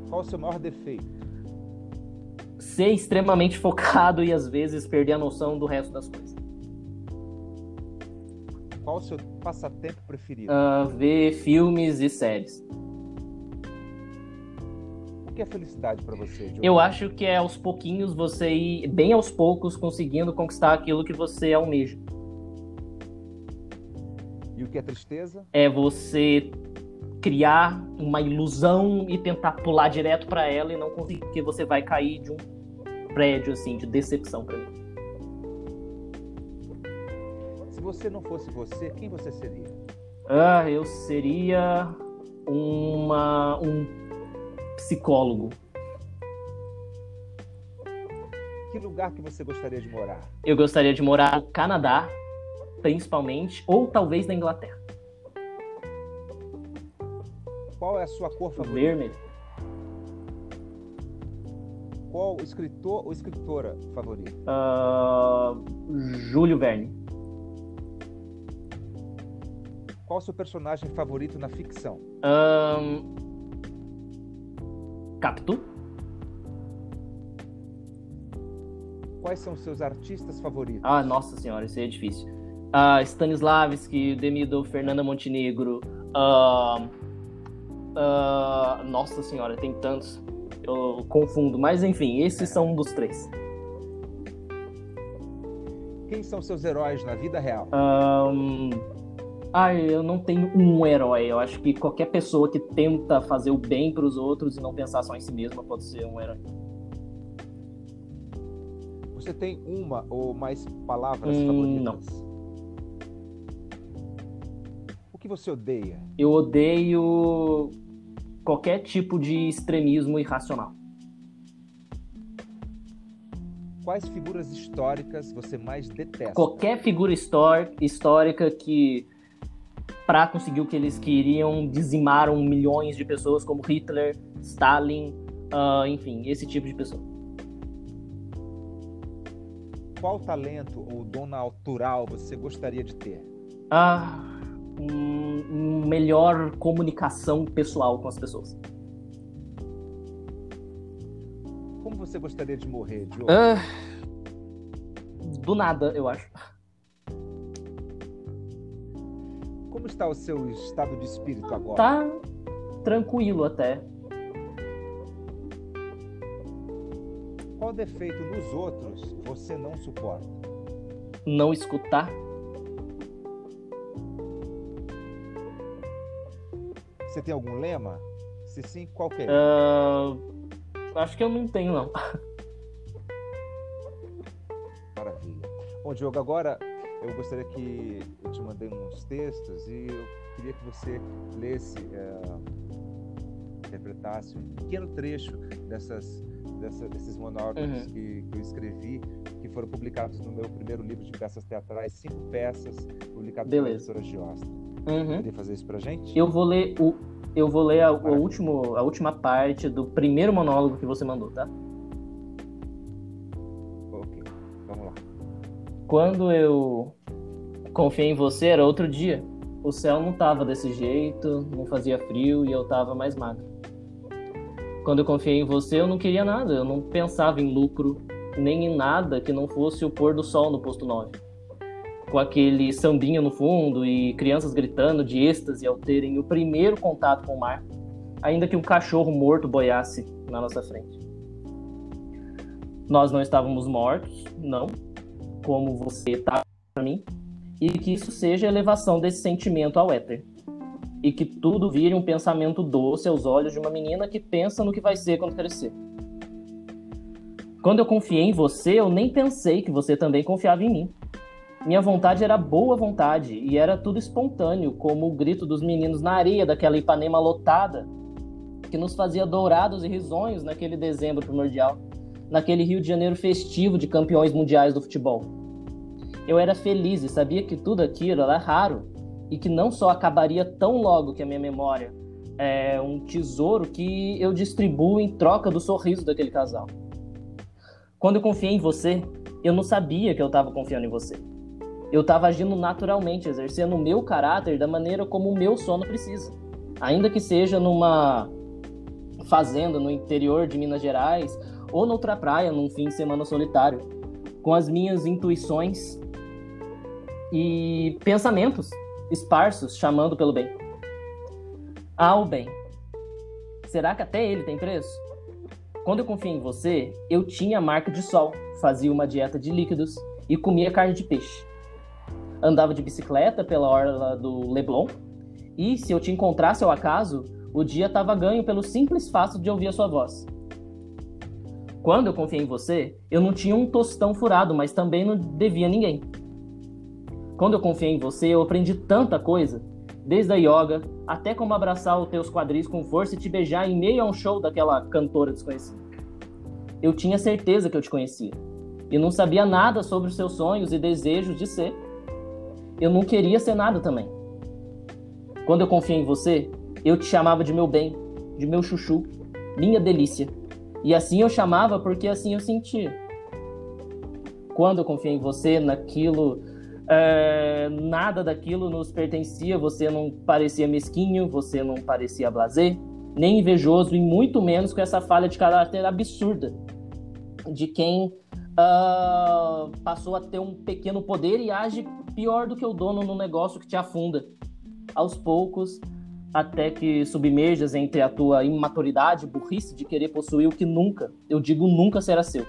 Qual o seu maior defeito? Ser extremamente focado e às vezes perder a noção do resto das coisas. Qual o seu passatempo preferido? Uh, ver filmes e séries. Que é felicidade para você, Diogo? Eu acho que é aos pouquinhos você ir, bem aos poucos, conseguindo conquistar aquilo que você almeja. E o que é tristeza? É você criar uma ilusão e tentar pular direto para ela e não conseguir, porque você vai cair de um prédio assim de decepção para mim. Se você não fosse você, quem você seria? Ah, eu seria uma um psicólogo. Que lugar que você gostaria de morar? Eu gostaria de morar no Canadá, principalmente, ou talvez na Inglaterra. Qual é a sua cor favorita? Vermelho. Qual escritor ou escritora favorita? Uh, Júlio Verne. Qual o seu personagem favorito na ficção? Um, Capitu. Quais são os seus artistas favoritos? Ah, nossa senhora, isso aí é difícil. Uh, Stanislavski, Demido, Fernanda Montenegro. Uh, uh, nossa senhora, tem tantos. Eu confundo, mas enfim, esses são um dos três. Quem são seus heróis na vida real? Um... Ah, eu não tenho um herói. Eu acho que qualquer pessoa que tenta fazer o bem para os outros e não pensar só em si mesma pode ser um herói. Você tem uma ou mais palavras Hum, favoritas? O que você odeia? Eu odeio qualquer tipo de extremismo irracional. Quais figuras históricas você mais detesta? Qualquer figura histórica que, para conseguir o que eles queriam, dizimaram milhões de pessoas, como Hitler, Stalin, ah, enfim, esse tipo de pessoa. Qual talento ou dom natural você gostaria de ter? Ah, um, um melhor comunicação pessoal com as pessoas. Como você gostaria de morrer, Diogo? Ah, do nada, eu acho. Como está o seu estado de espírito agora? Tá tranquilo até. Qual defeito nos outros você não suporta? Não escutar. Você tem algum lema? Se sim, qual é? Ah, acho que eu não tenho, não. Maravilha. Bom, Diogo, agora eu gostaria que eu te mandei uns textos e eu queria que você lesse, eh, interpretasse um pequeno trecho dessas, dessa- desses monólogos Uhum. que, que eu escrevi, que foram publicados no meu primeiro livro de peças teatrais, cinco peças, publicado pela Beleza. editora Giosta. Uhum. Poderia fazer isso pra gente? Eu vou ler o. Eu vou ler a, Maravilha. último, a última parte do primeiro monólogo que você mandou, tá? Quando eu confiei em você, era outro dia. O céu não tava desse jeito, não fazia frio e eu tava mais magro. Quando eu confiei em você, eu não queria nada, eu não pensava em lucro, nem em nada que não fosse o pôr do sol no posto 9. Com aquele sambinha no fundo e crianças gritando de êxtase ao terem o primeiro contato com o mar, ainda que um cachorro morto boiasse na nossa frente. Nós não estávamos mortos, não, como você tá para mim, e que isso seja a elevação desse sentimento ao éter. E que tudo vire um pensamento doce aos olhos de uma menina que pensa no que vai ser quando crescer. Quando eu confiei em você, eu nem pensei que você também confiava em mim. Minha vontade era boa vontade e era tudo espontâneo, como o grito dos meninos na areia daquela Ipanema lotada, que nos fazia dourados e risonhos naquele dezembro primordial, naquele Rio de Janeiro festivo de campeões mundiais do futebol. Eu era feliz e sabia que tudo aquilo era raro e que não só acabaria tão logo que a minha memória é um tesouro que eu distribuo em troca do sorriso daquele casal. Quando eu confiei em você, eu não sabia que eu estava confiando em você. Eu estava agindo naturalmente, exercendo o meu caráter da maneira como o meu sono precisa. Ainda que seja numa fazenda no interior de Minas Gerais ou noutra praia num fim de semana solitário, com as minhas intuições e pensamentos esparsos chamando pelo bem. Ah, o bem. Será que até ele tem preço? Quando eu confiei em você, eu tinha marca de sol, fazia uma dieta de líquidos e comia carne de peixe. Andava de bicicleta pela orla do Leblon e, se eu te encontrasse ao acaso, o dia estava ganho pelo simples fato de ouvir a sua voz. Quando eu confiei em você, eu não tinha um tostão furado, mas também não devia ninguém. Quando eu confiei em você, eu aprendi tanta coisa, desde a yoga até como abraçar os teus quadris com força e te beijar em meio a um show daquela cantora desconhecida. Eu tinha certeza que eu te conhecia e não sabia nada sobre os seus sonhos e desejos de ser. Eu não queria ser nada também. Quando eu confiei em você, eu te chamava de meu bem, de meu chuchu, minha delícia. E assim eu chamava porque assim eu sentia. Quando eu confiei em você, naquilo, é, nada daquilo nos pertencia, você não parecia mesquinho, você não parecia blazer, nem invejoso, e muito menos com essa falha de caráter absurda de quem uh, passou a ter um pequeno poder e age pior do que o dono no negócio que te afunda. Aos poucos, até que submerjas entre a tua imaturidade, burrice de querer possuir o que nunca, eu digo nunca será seu.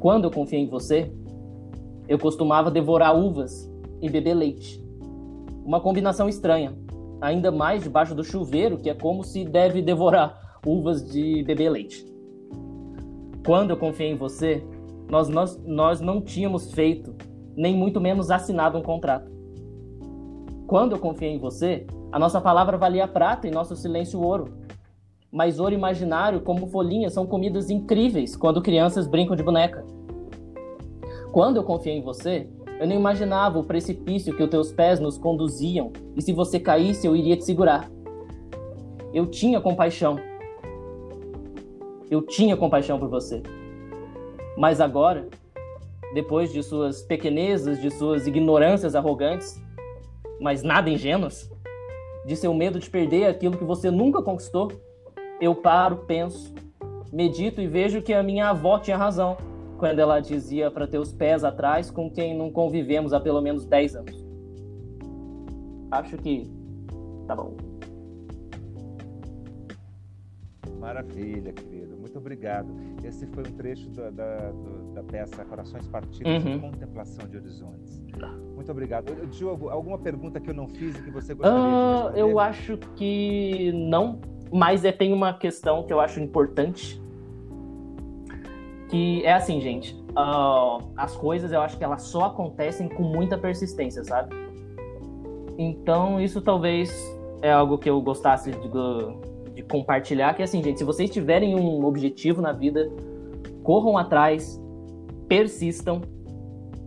Quando eu confiei em você, eu costumava devorar uvas e beber leite. Uma combinação estranha, ainda mais debaixo do chuveiro, que é como se deve devorar uvas de beber leite. Quando eu confiei em você, nós, nós, nós não tínhamos feito, nem muito menos assinado um contrato. Quando eu confiei em você, a nossa palavra valia prata e nosso silêncio ouro. Mas ouro imaginário, como folhinhas, são comidas incríveis quando crianças brincam de boneca. Quando eu confiei em você, eu não imaginava o precipício que os teus pés nos conduziam e se você caísse eu iria te segurar. Eu tinha compaixão. Eu tinha compaixão por você. Mas agora, depois de suas pequenezas, de suas ignorâncias arrogantes, mas nada ingênuas, de seu medo de perder aquilo que você nunca conquistou, eu paro, penso, medito e vejo que a minha avó tinha razão quando ela dizia para ter os pés atrás com quem não convivemos há pelo menos 10 anos. Acho que tá bom. Maravilha, querido. Muito obrigado. Esse foi um trecho da, da, da peça Corações Partidos uhum. Contemplação de Horizontes. Muito obrigado. Diogo, alguma pergunta que eu não fiz e que você gostaria uh, de ah, responder? Eu acho que não, mas é, tem uma questão que eu acho importante. Que é assim, gente. Uh, as coisas eu acho que elas só acontecem com muita persistência, sabe? Então, isso talvez é algo que eu gostasse de, de compartilhar, que é assim, gente, se vocês tiverem um objetivo na vida, corram atrás, persistam,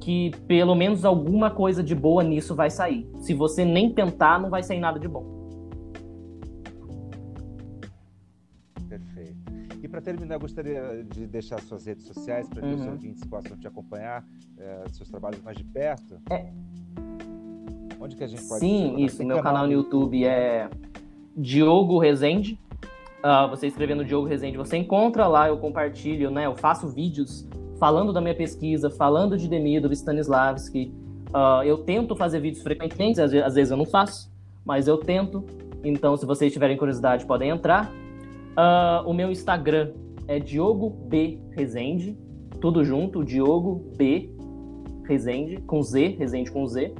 que pelo menos alguma coisa de boa nisso vai sair. Se você nem tentar, não vai sair nada de bom. Perfeito. E para terminar, gostaria de deixar suas redes sociais para que uhum. os ouvintes possam te acompanhar, é, seus trabalhos mais de perto. É. Onde que a gente pode Sim, isso. Meu canal no YouTube é Diogo Rezende. Uh, você escrevendo Diogo Rezende, você encontra lá, eu compartilho, né? Eu faço vídeos falando da minha pesquisa, falando de Demidov, Stanislavski. Uh, eu tento fazer vídeos frequentemente, às vezes, eu não faço, mas eu tento. Então, se vocês tiverem curiosidade, podem entrar. Uh, o meu Instagram é Diogo B Rezende, tudo junto, Diogo B Rezende, com Z, Rezende com Z.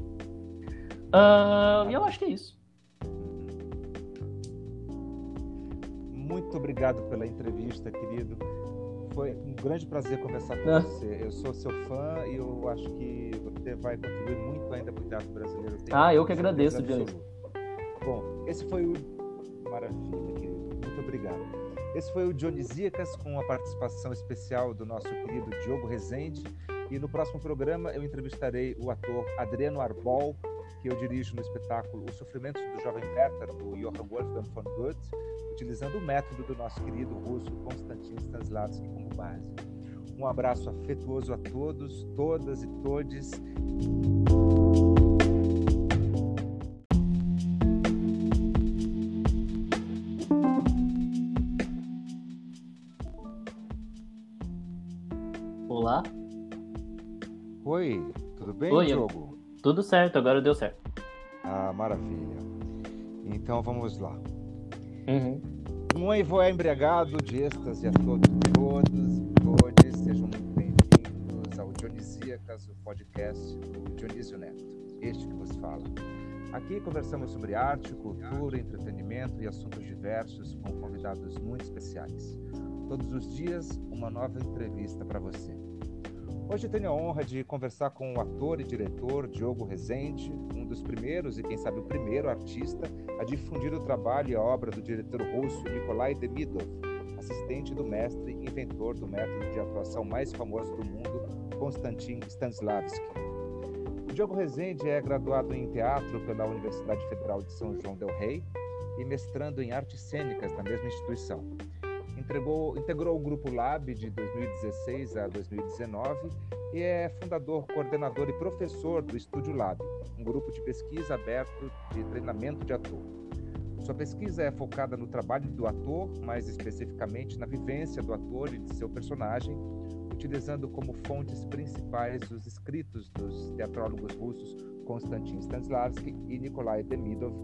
Uh, eu acho que é isso. muito obrigado pela entrevista, querido. Foi um grande prazer conversar com ah. você. Eu sou seu fã e eu acho que você vai contribuir muito ainda para o teatro brasileiro. ah, eu que agradeço, Dionísio. Bom, esse foi o. Maravilha, querido. Muito obrigado. Esse foi o Dionisíacas com a participação especial do nosso querido Diogo Rezende. E no próximo programa eu entrevistarei o ator Adriano Arbol, que eu dirijo no espetáculo Os Sofrimentos do Jovem Werther, do Johann Wolfgang von Goethe, utilizando o método do nosso querido russo Konstantin Stanislavski como base. Um abraço afetuoso a todos, todas e todes. Olá. Oi, tudo bem, Oi, Diogo? Tudo certo, agora deu certo. Ah, maravilha. Então vamos lá. Uhum. Um voar embriagado de êxtase a todos, todos e todas. Sejam muito bem-vindos ao Dionisíacas, o podcast do Dionísio Neto, este que vos fala. Aqui conversamos sobre arte, cultura, entretenimento e assuntos diversos com convidados muito especiais. Todos os dias, uma nova entrevista para você. Hoje tenho a honra de conversar com o ator e diretor Diogo Rezende, um dos primeiros e quem sabe o primeiro artista a difundir o trabalho e a obra do diretor russo Nikolai Demidov, assistente do mestre e inventor do método de atuação mais famoso do mundo, Konstantin Stanislavski. Diogo Rezende é graduado em teatro pela Universidade Federal de São João del Rei e mestrando em artes cênicas na mesma instituição. Entregou, integrou o Grupo Lab de 2016 a 2019 e é fundador, coordenador e professor do Estúdio Lab, um grupo de pesquisa aberto de treinamento de ator. Sua pesquisa é focada no trabalho do ator, mais especificamente na vivência do ator e de seu personagem, utilizando como fontes principais os escritos dos teatrólogos russos Konstantin Stanislavski e Nikolai Demidov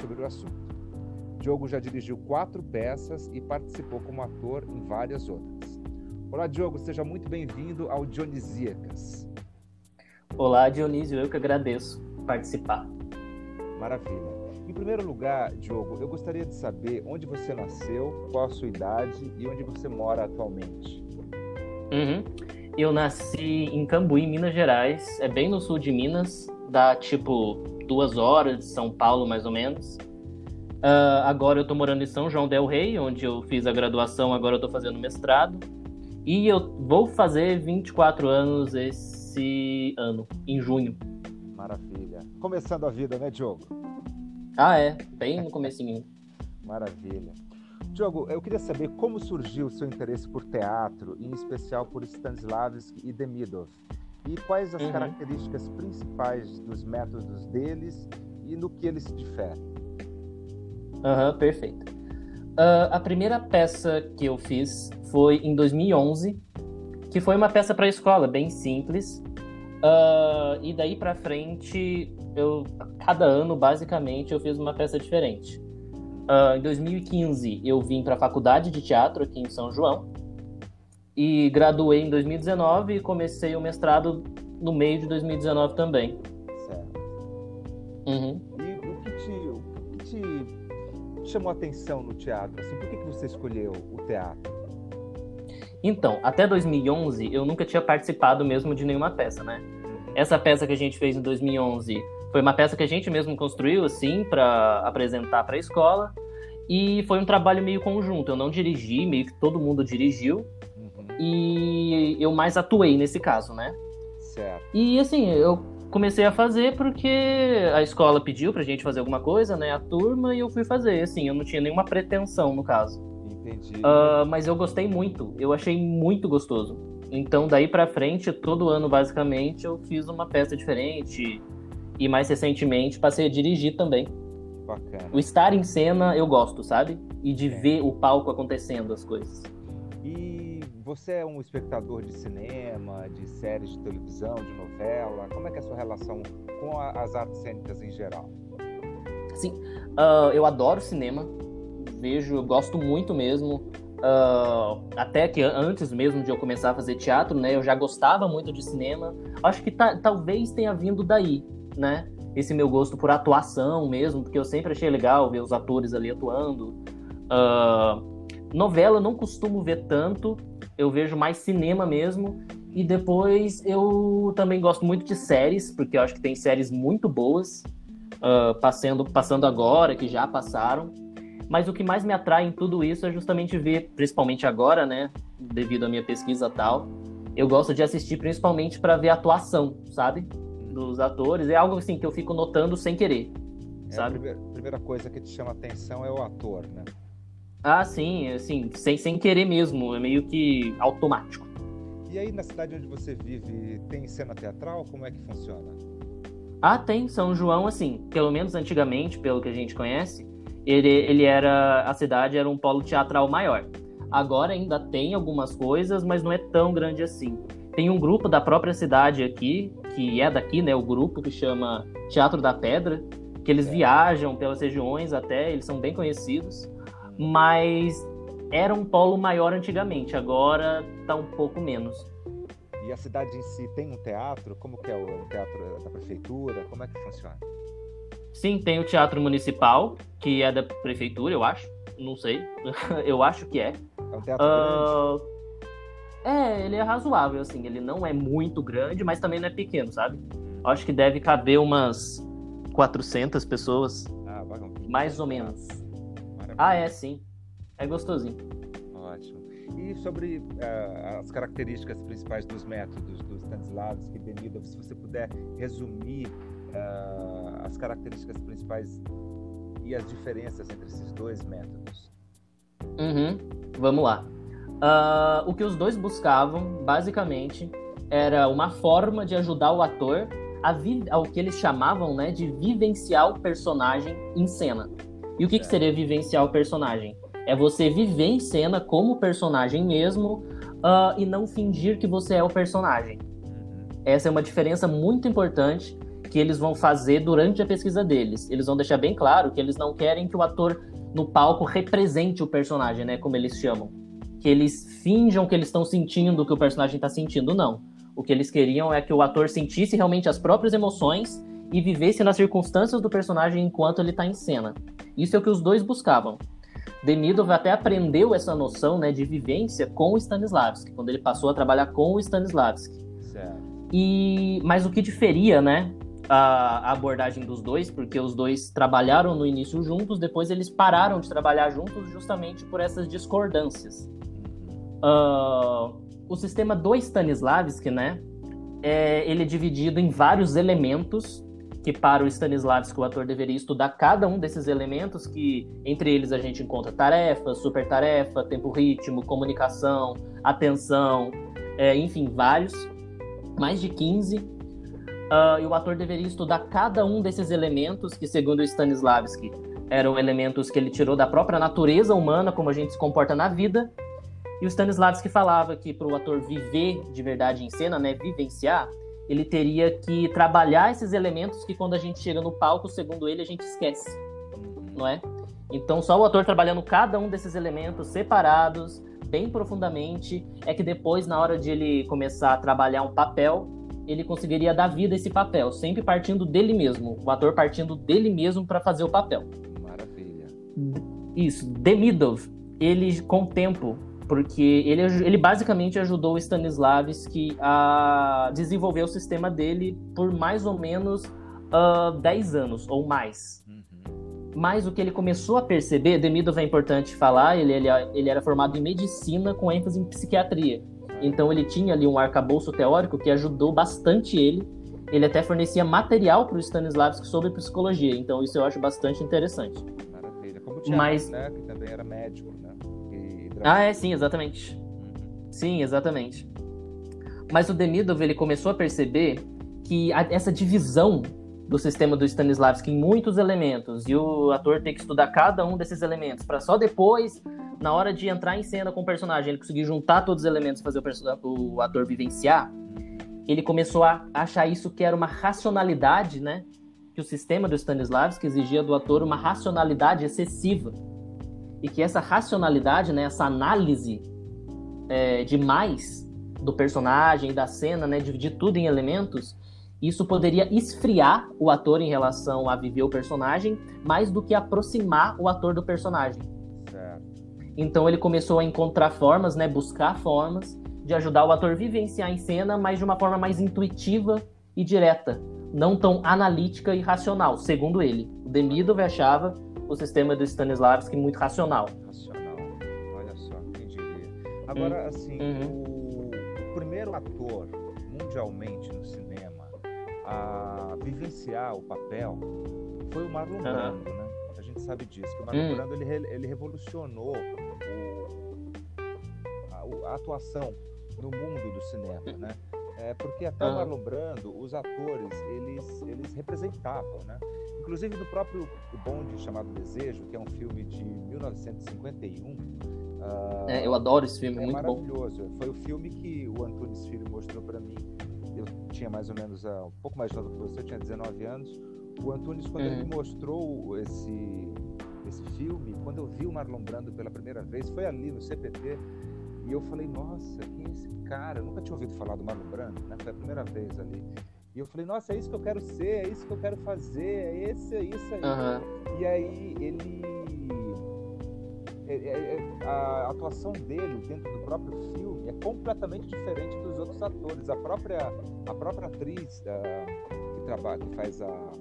sobre o assunto. Diogo já dirigiu quatro peças e participou como ator em várias outras. Olá, Diogo, seja muito bem-vindo ao Dionisíacas. Olá, Dionísio, eu que agradeço participar. Maravilha. Em primeiro lugar, Diogo, eu gostaria de saber onde você nasceu, qual a sua idade e onde você mora atualmente. Uhum. Eu nasci em Cambuí, Minas Gerais, é bem no sul de Minas, dá tipo duas horas de São Paulo, mais ou menos. Uh, agora eu tô morando em São João del Rei, onde eu fiz a graduação, agora eu tô fazendo mestrado. E eu vou fazer 24 anos esse ano, em junho. Maravilha. Começando a vida, né, Diogo? Ah, é. Bem no comecinho. Maravilha. Diogo, eu queria saber como surgiu o seu interesse por teatro, em especial por Stanislavski e Demidov. E quais as uhum. características principais dos métodos deles e no que eles se diferem? Aham, uhum, perfeito. Uh, a primeira peça que eu fiz foi em 2011, que foi uma peça para a escola, bem simples. Uh, e daí para frente, eu cada ano basicamente eu fiz uma peça diferente. Uh, em 2015 eu vim para a faculdade de teatro aqui em São João e graduei em 2019 e comecei o mestrado no meio de 2019 também. Certo. Uhum. Chamou a atenção no teatro? Assim, por que, que você escolheu o teatro? Então, até 2011 eu nunca tinha participado mesmo de nenhuma peça, né? Essa peça que a gente fez em 2011 foi uma peça que a gente mesmo construiu assim para apresentar para a escola e foi um trabalho meio conjunto. Eu não dirigi, meio que todo mundo dirigiu uhum. e eu mais atuei nesse caso, né? Certo. E assim, eu comecei a fazer porque a escola pediu pra gente fazer alguma coisa, né? A turma, e eu fui fazer. Assim, eu não tinha nenhuma pretensão no caso. Entendi. Uh, mas eu gostei muito. Eu achei muito gostoso. Então, daí pra frente, todo ano, basicamente, eu fiz uma peça diferente. E mais recentemente, passei a dirigir também. Bacana. O estar em cena, eu gosto, sabe? E de é. ver o palco acontecendo, as coisas. E você é um espectador de cinema, de séries de televisão, de novela? Como é que é a sua relação com a, as artes cênicas em geral? Sim, uh, eu adoro cinema, vejo, eu gosto muito mesmo. Uh, até que antes mesmo de eu começar a fazer teatro, né, eu já gostava muito de cinema. Acho que talvez tenha vindo daí, né? Esse meu gosto por atuação mesmo, porque eu sempre achei legal ver os atores ali atuando. Uh, Novela eu não costumo ver tanto, eu vejo mais cinema mesmo. E depois eu também gosto muito de séries, porque eu acho que tem séries muito boas uh, passando, passando agora, que já passaram. Mas o que mais me atrai em tudo isso é justamente ver, principalmente agora, né? Devido à minha pesquisa tal, eu gosto de assistir principalmente para ver a atuação, sabe? Dos atores. É algo assim que eu fico notando sem querer, é sabe? A primeira, primeira coisa que te chama atenção é o ator, né? Ah, sim, assim, sem, sem querer mesmo, é meio que automático. E aí, na cidade onde você vive, tem cena teatral? Como é que funciona? Ah, tem. São João, assim, pelo menos antigamente, pelo que a gente conhece, ele, ele era. A cidade era um polo teatral maior. Agora ainda tem algumas coisas, mas não é tão grande assim. Tem um grupo da própria cidade aqui, que é daqui, né? O grupo que chama Teatro da Pedra, que eles é. viajam pelas regiões até, eles são bem conhecidos, mas era um polo maior antigamente, agora está um pouco menos. E a cidade em si tem um teatro? Como que é o teatro da prefeitura? Como é que funciona? Sim, tem o teatro municipal, que é da prefeitura, eu acho. Não sei. eu acho que é. É um teatro uh... grande? É, ele é razoável, assim. Ele não é muito grande, mas também não é pequeno, sabe? Acho que deve caber umas 400 pessoas. Ah, mais ou menos. Ah, é, sim. É gostosinho. Ótimo. E sobre uh, as características principais dos métodos dos Stanislavski e Demidov, se você puder resumir uh, as características principais e as diferenças entre esses dois métodos. Uhum. Vamos lá. Uh, o que os dois buscavam, basicamente, era uma forma de ajudar o ator a ao que eles chamavam né, de vivenciar o personagem em cena. E o que, que seria vivenciar o personagem? É você viver em cena como personagem mesmo uh, e não fingir que você é o personagem. Uhum. Essa é uma diferença muito importante que eles vão fazer durante a pesquisa deles. Eles vão deixar bem claro que eles não querem que o ator no palco represente o personagem, né, como eles chamam. Que eles finjam que eles estão sentindo o que o personagem está sentindo, não. O que eles queriam é que o ator sentisse realmente as próprias emoções e vivesse nas circunstâncias do personagem enquanto ele está em cena. Isso é o que os dois buscavam. Demidov até aprendeu essa noção né, de vivência com o Stanislavski, quando ele passou a trabalhar com o Stanislavski. Certo. E, mas o que diferia né, a, a, abordagem dos dois, porque os dois trabalharam no início juntos, depois eles pararam de trabalhar juntos justamente por essas discordâncias. Uh, o sistema do Stanislavski, né, é, ele é dividido em vários elementos que para o Stanislavski o ator deveria estudar cada um desses elementos que entre eles a gente encontra tarefa, super tarefa, tempo ritmo, comunicação, atenção, é, enfim, vários, mais de 15. Uh, ah, e o ator deveria estudar cada um desses elementos que, segundo Stanislavski, eram elementos que ele tirou da própria natureza humana, como a gente se comporta na vida, e o Stanislavski falava que para o ator viver de verdade em cena, né, vivenciar, ele teria que trabalhar esses elementos que quando a gente chega no palco, segundo ele, a gente esquece, não é? Então, só o ator trabalhando cada um desses elementos separados, bem profundamente, é que depois, na hora de ele começar a trabalhar um papel, ele conseguiria dar vida a esse papel, sempre partindo dele mesmo, o ator partindo dele mesmo para fazer o papel. Maravilha. Isso, Demidov, ele com o tempo porque ele, ele basicamente ajudou o Stanislavski a desenvolver o sistema dele por mais ou menos uh, ah, 10 anos ou mais. Uhum. Mas o que ele começou a perceber, Demidov é importante falar, ele, ele, ele era formado em medicina com ênfase em psiquiatria. Então ele tinha ali um arcabouço teórico que ajudou bastante ele. Ele até fornecia material para o Stanislavski sobre psicologia. Então isso eu acho bastante interessante. Maravilha. Como o Thiago, Mas... né, que também era médico, né? Ah, é, sim, exatamente. Sim, exatamente. Mas o Demidov, ele começou a perceber que a, essa divisão do sistema do Stanislavski em muitos elementos e o ator tem que estudar cada um desses elementos para só depois, na hora de entrar em cena com o personagem, ele conseguir juntar todos os elementos fazer o, o ator vivenciar, ele começou a achar isso que era uma racionalidade, né? Que o sistema do Stanislavski exigia do ator uma racionalidade excessiva e que essa racionalidade, né, essa análise é, demais do personagem, da cena, né, dividir tudo em elementos, isso poderia esfriar o ator em relação a viver o personagem, mais do que aproximar o ator do personagem. Certo. Então ele começou a encontrar formas, né, buscar formas de ajudar o ator a vivenciar em cena, mas de uma forma mais intuitiva e direta, não tão analítica e racional, segundo ele. O Demidov achava o sistema do Stanislavski muito racional. Racional. Olha só, quem diria. Agora, hum. assim, uhum. o, primeiro ator mundialmente no cinema a vivenciar o papel foi o Marlon Brando, né? A gente sabe disso, que o Marlon hum. Brando ele, ele revolucionou o, a, a atuação no mundo do cinema, né? É, porque até o Marlon Brando, os atores, eles, eles representavam, né? Inclusive no próprio bonde chamado Desejo, que é um filme de 1951, Uh, é, eu adoro esse filme, é, muito maravilhoso. bom. Foi o filme que o Antunes Filho mostrou para mim. Eu tinha mais ou menos uh, um pouco mais novo que você, eu tinha 19 anos. O Antunes, quando uhum. ele me mostrou esse, esse filme, quando eu vi o Marlon Brando pela primeira vez, foi ali no CPT. E eu falei, nossa, quem é esse cara? Eu nunca tinha ouvido falar do Marlon Brando, né? Foi a primeira vez ali. E eu falei, nossa, é isso que eu quero ser, é isso que eu quero fazer, é esse, é isso aí. Uhum. E aí ele. É, é, é, a atuação dele dentro do próprio filme é completamente diferente dos outros atores. A própria, a própria atriz uh, que, trabalha, que faz a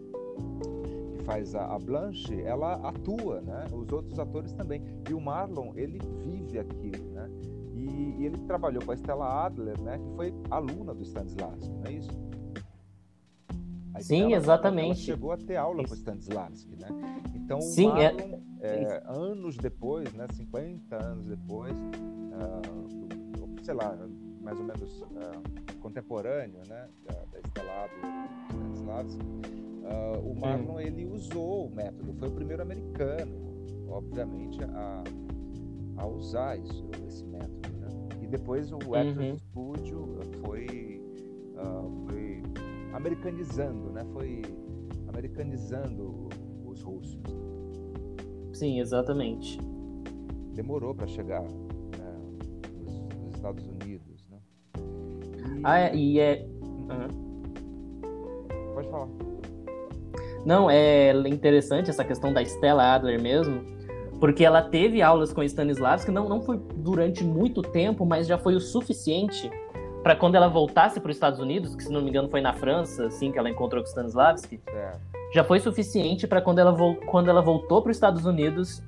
faz a, a, Blanche, ela atua, né? Os outros atores também. E o Marlon, ele vive aquilo, né? E, ele trabalhou com a Stella Adler, né? Que foi aluna do Stanislavski, não é isso? Sim, ela, exatamente. Chegou a ter aula com Stanislavski, né? Então, Sim, é Marlon, é... É, anos depois, né, 50 anos depois, uh, sei lá, mais ou menos uh, contemporâneo, né, da, da Stella Stanislavski, uh, o Marlon hum. ele usou o método, foi o primeiro americano, obviamente, a, a usar isso, esse método? E depois o Actors uhum. Studio foi, foi americanizando, né? Foi americanizando os russos. Sim, exatamente. Demorou para chegar né, nos, nos, Estados Unidos, né? E... Ah, é, e é. Uhum. Pode falar. Não, é interessante essa questão da Stella Adler mesmo, porque ela teve aulas com Stanislavski, não, não foi durante muito tempo, mas já foi o suficiente para quando ela voltasse para os Estados Unidos, que se não me engano foi na França, assim que ela encontrou com Stanislavski, é. já foi suficiente para quando ela quando ela voltou para os Estados Unidos,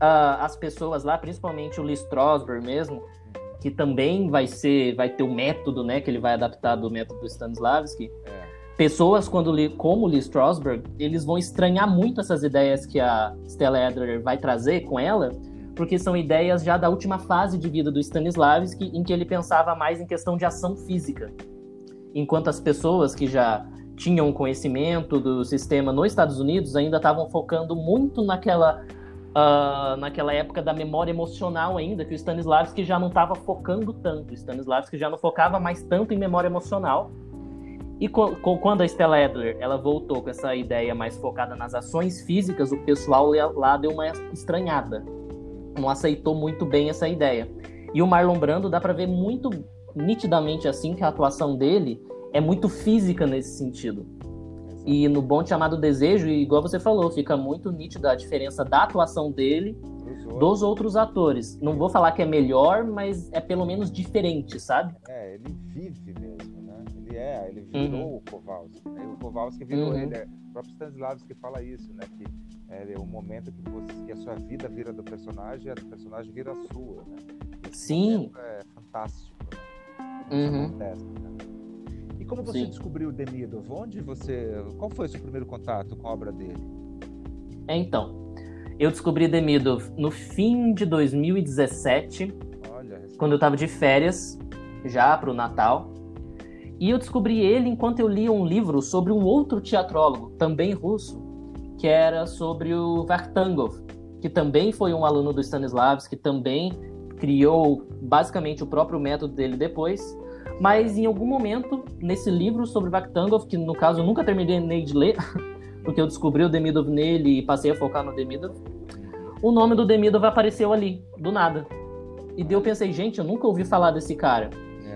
uh, as pessoas lá, principalmente o Lee Strasberg mesmo, que também vai ser, vai ter o método, né, que ele vai adaptar do método do Stanislavski. É. Pessoas quando como Lee Strasberg, eles vão estranhar muito essas ideias que a Stella Adler vai trazer com ela porque são ideias já da última fase de vida do Stanislavski, em que ele pensava mais em questão de ação física. Enquanto as pessoas que já tinham conhecimento do sistema nos Estados Unidos ainda estavam focando muito naquela, uh, naquela época da memória emocional ainda, que o Stanislavski já não estava focando tanto. O Stanislavski já não focava mais tanto em memória emocional. E quando a Stella Adler ela voltou com essa ideia mais focada nas ações físicas, o pessoal lá deu uma estranhada não aceitou muito bem essa ideia. E o Marlon Brando dá para ver muito nitidamente assim que a atuação dele é muito física nesse sentido. E no Bom Chamado Desejo, igual você falou, fica muito nítida a diferença da atuação dele dos outros atores. Não vou falar que é melhor, mas é pelo menos diferente, sabe? É, ele vive mesmo, né? É, ele virou uhum. o Kowalski. Né? O Kowalski virou uhum. ele. É, o próprio Stanislavski fala isso, né? Que é, é o momento que, você, que a sua vida vira do personagem e a do personagem vira a sua, né? Esse Sim. É fantástico, né? Uhum. Acontece, né? E como você Sim. descobriu o Demidov? Onde você... Qual foi o seu primeiro contato com a obra dele? É, então, eu descobri Demidov no fim de 2017, Olha, quando eu estava de férias, já para o Natal. E eu descobri ele enquanto eu lia um livro sobre um outro teatrólogo, também russo, que era sobre o Vartangov, que também foi um aluno do Stanislavski, que também criou basicamente o próprio método dele depois. Mas em algum momento, nesse livro sobre Vakhtangov, que no caso eu nunca terminei de ler, porque eu descobri o Demidov nele e passei a focar no Demidov, o nome do Demidov apareceu ali, do nada. E daí eu pensei, gente, eu nunca ouvi falar desse cara.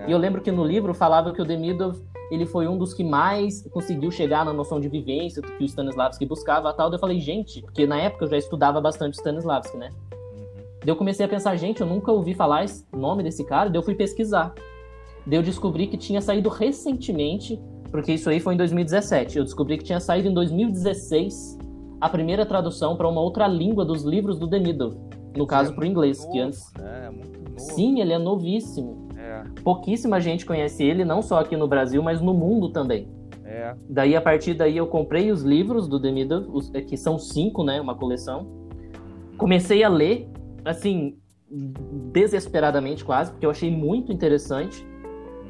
E eu lembro que no livro falava que o Demidov ele foi um dos que mais conseguiu chegar na noção de vivência que o Stanislavski buscava tal. Daí eu falei, gente, porque na época eu já estudava bastante Stanislavski, né? Uhum. Daí eu comecei a pensar, gente, eu nunca ouvi falar esse nome desse cara, daí eu fui pesquisar. Daí eu descobri que tinha saído recentemente, porque isso aí foi em 2017. Eu descobri que tinha saído em 2016 a primeira tradução para uma outra língua dos livros do Demidov. No caso, é para o inglês, novo, que antes. Né? É muito novo. Sim, ele é novíssimo. É. Pouquíssima gente conhece ele, não só aqui no Brasil, mas no mundo também. É. Daí, a partir daí, eu comprei os livros do Demidov, é, que são cinco, né? Uma coleção. Comecei a ler, assim, desesperadamente quase, porque eu achei muito interessante.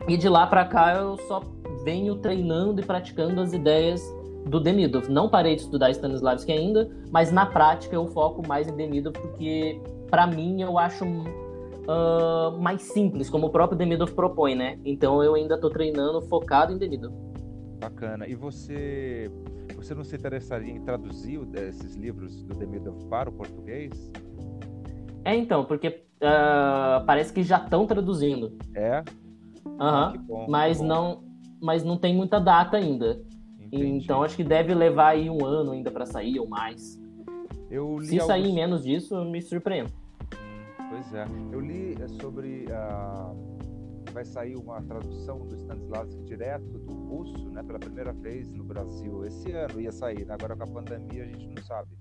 E de lá para cá eu só venho treinando e praticando as ideias do Demidov. Não parei de estudar Stanislavski ainda, mas na prática eu foco mais em Demidov porque para mim eu acho uh, mais simples, como o próprio Demidov propõe, né? Então eu ainda estou treinando focado em Demidov. Bacana. E você, você não se interessaria em traduzir esses livros do Demidov para o português? É, então, porque uh, parece que já estão traduzindo. É? Aham. Uhum. mas não, mas não tem muita data ainda. Entendi. Então acho que deve levar aí um ano ainda para sair ou mais. Se alguns... sair menos disso, eu me surpreendo. Pois é. Eu li é, sobre uh, vai sair uma tradução do Stanislavski direto do russo, né, pela primeira vez no Brasil esse ano ia sair. Né? Agora com a pandemia a gente não sabe.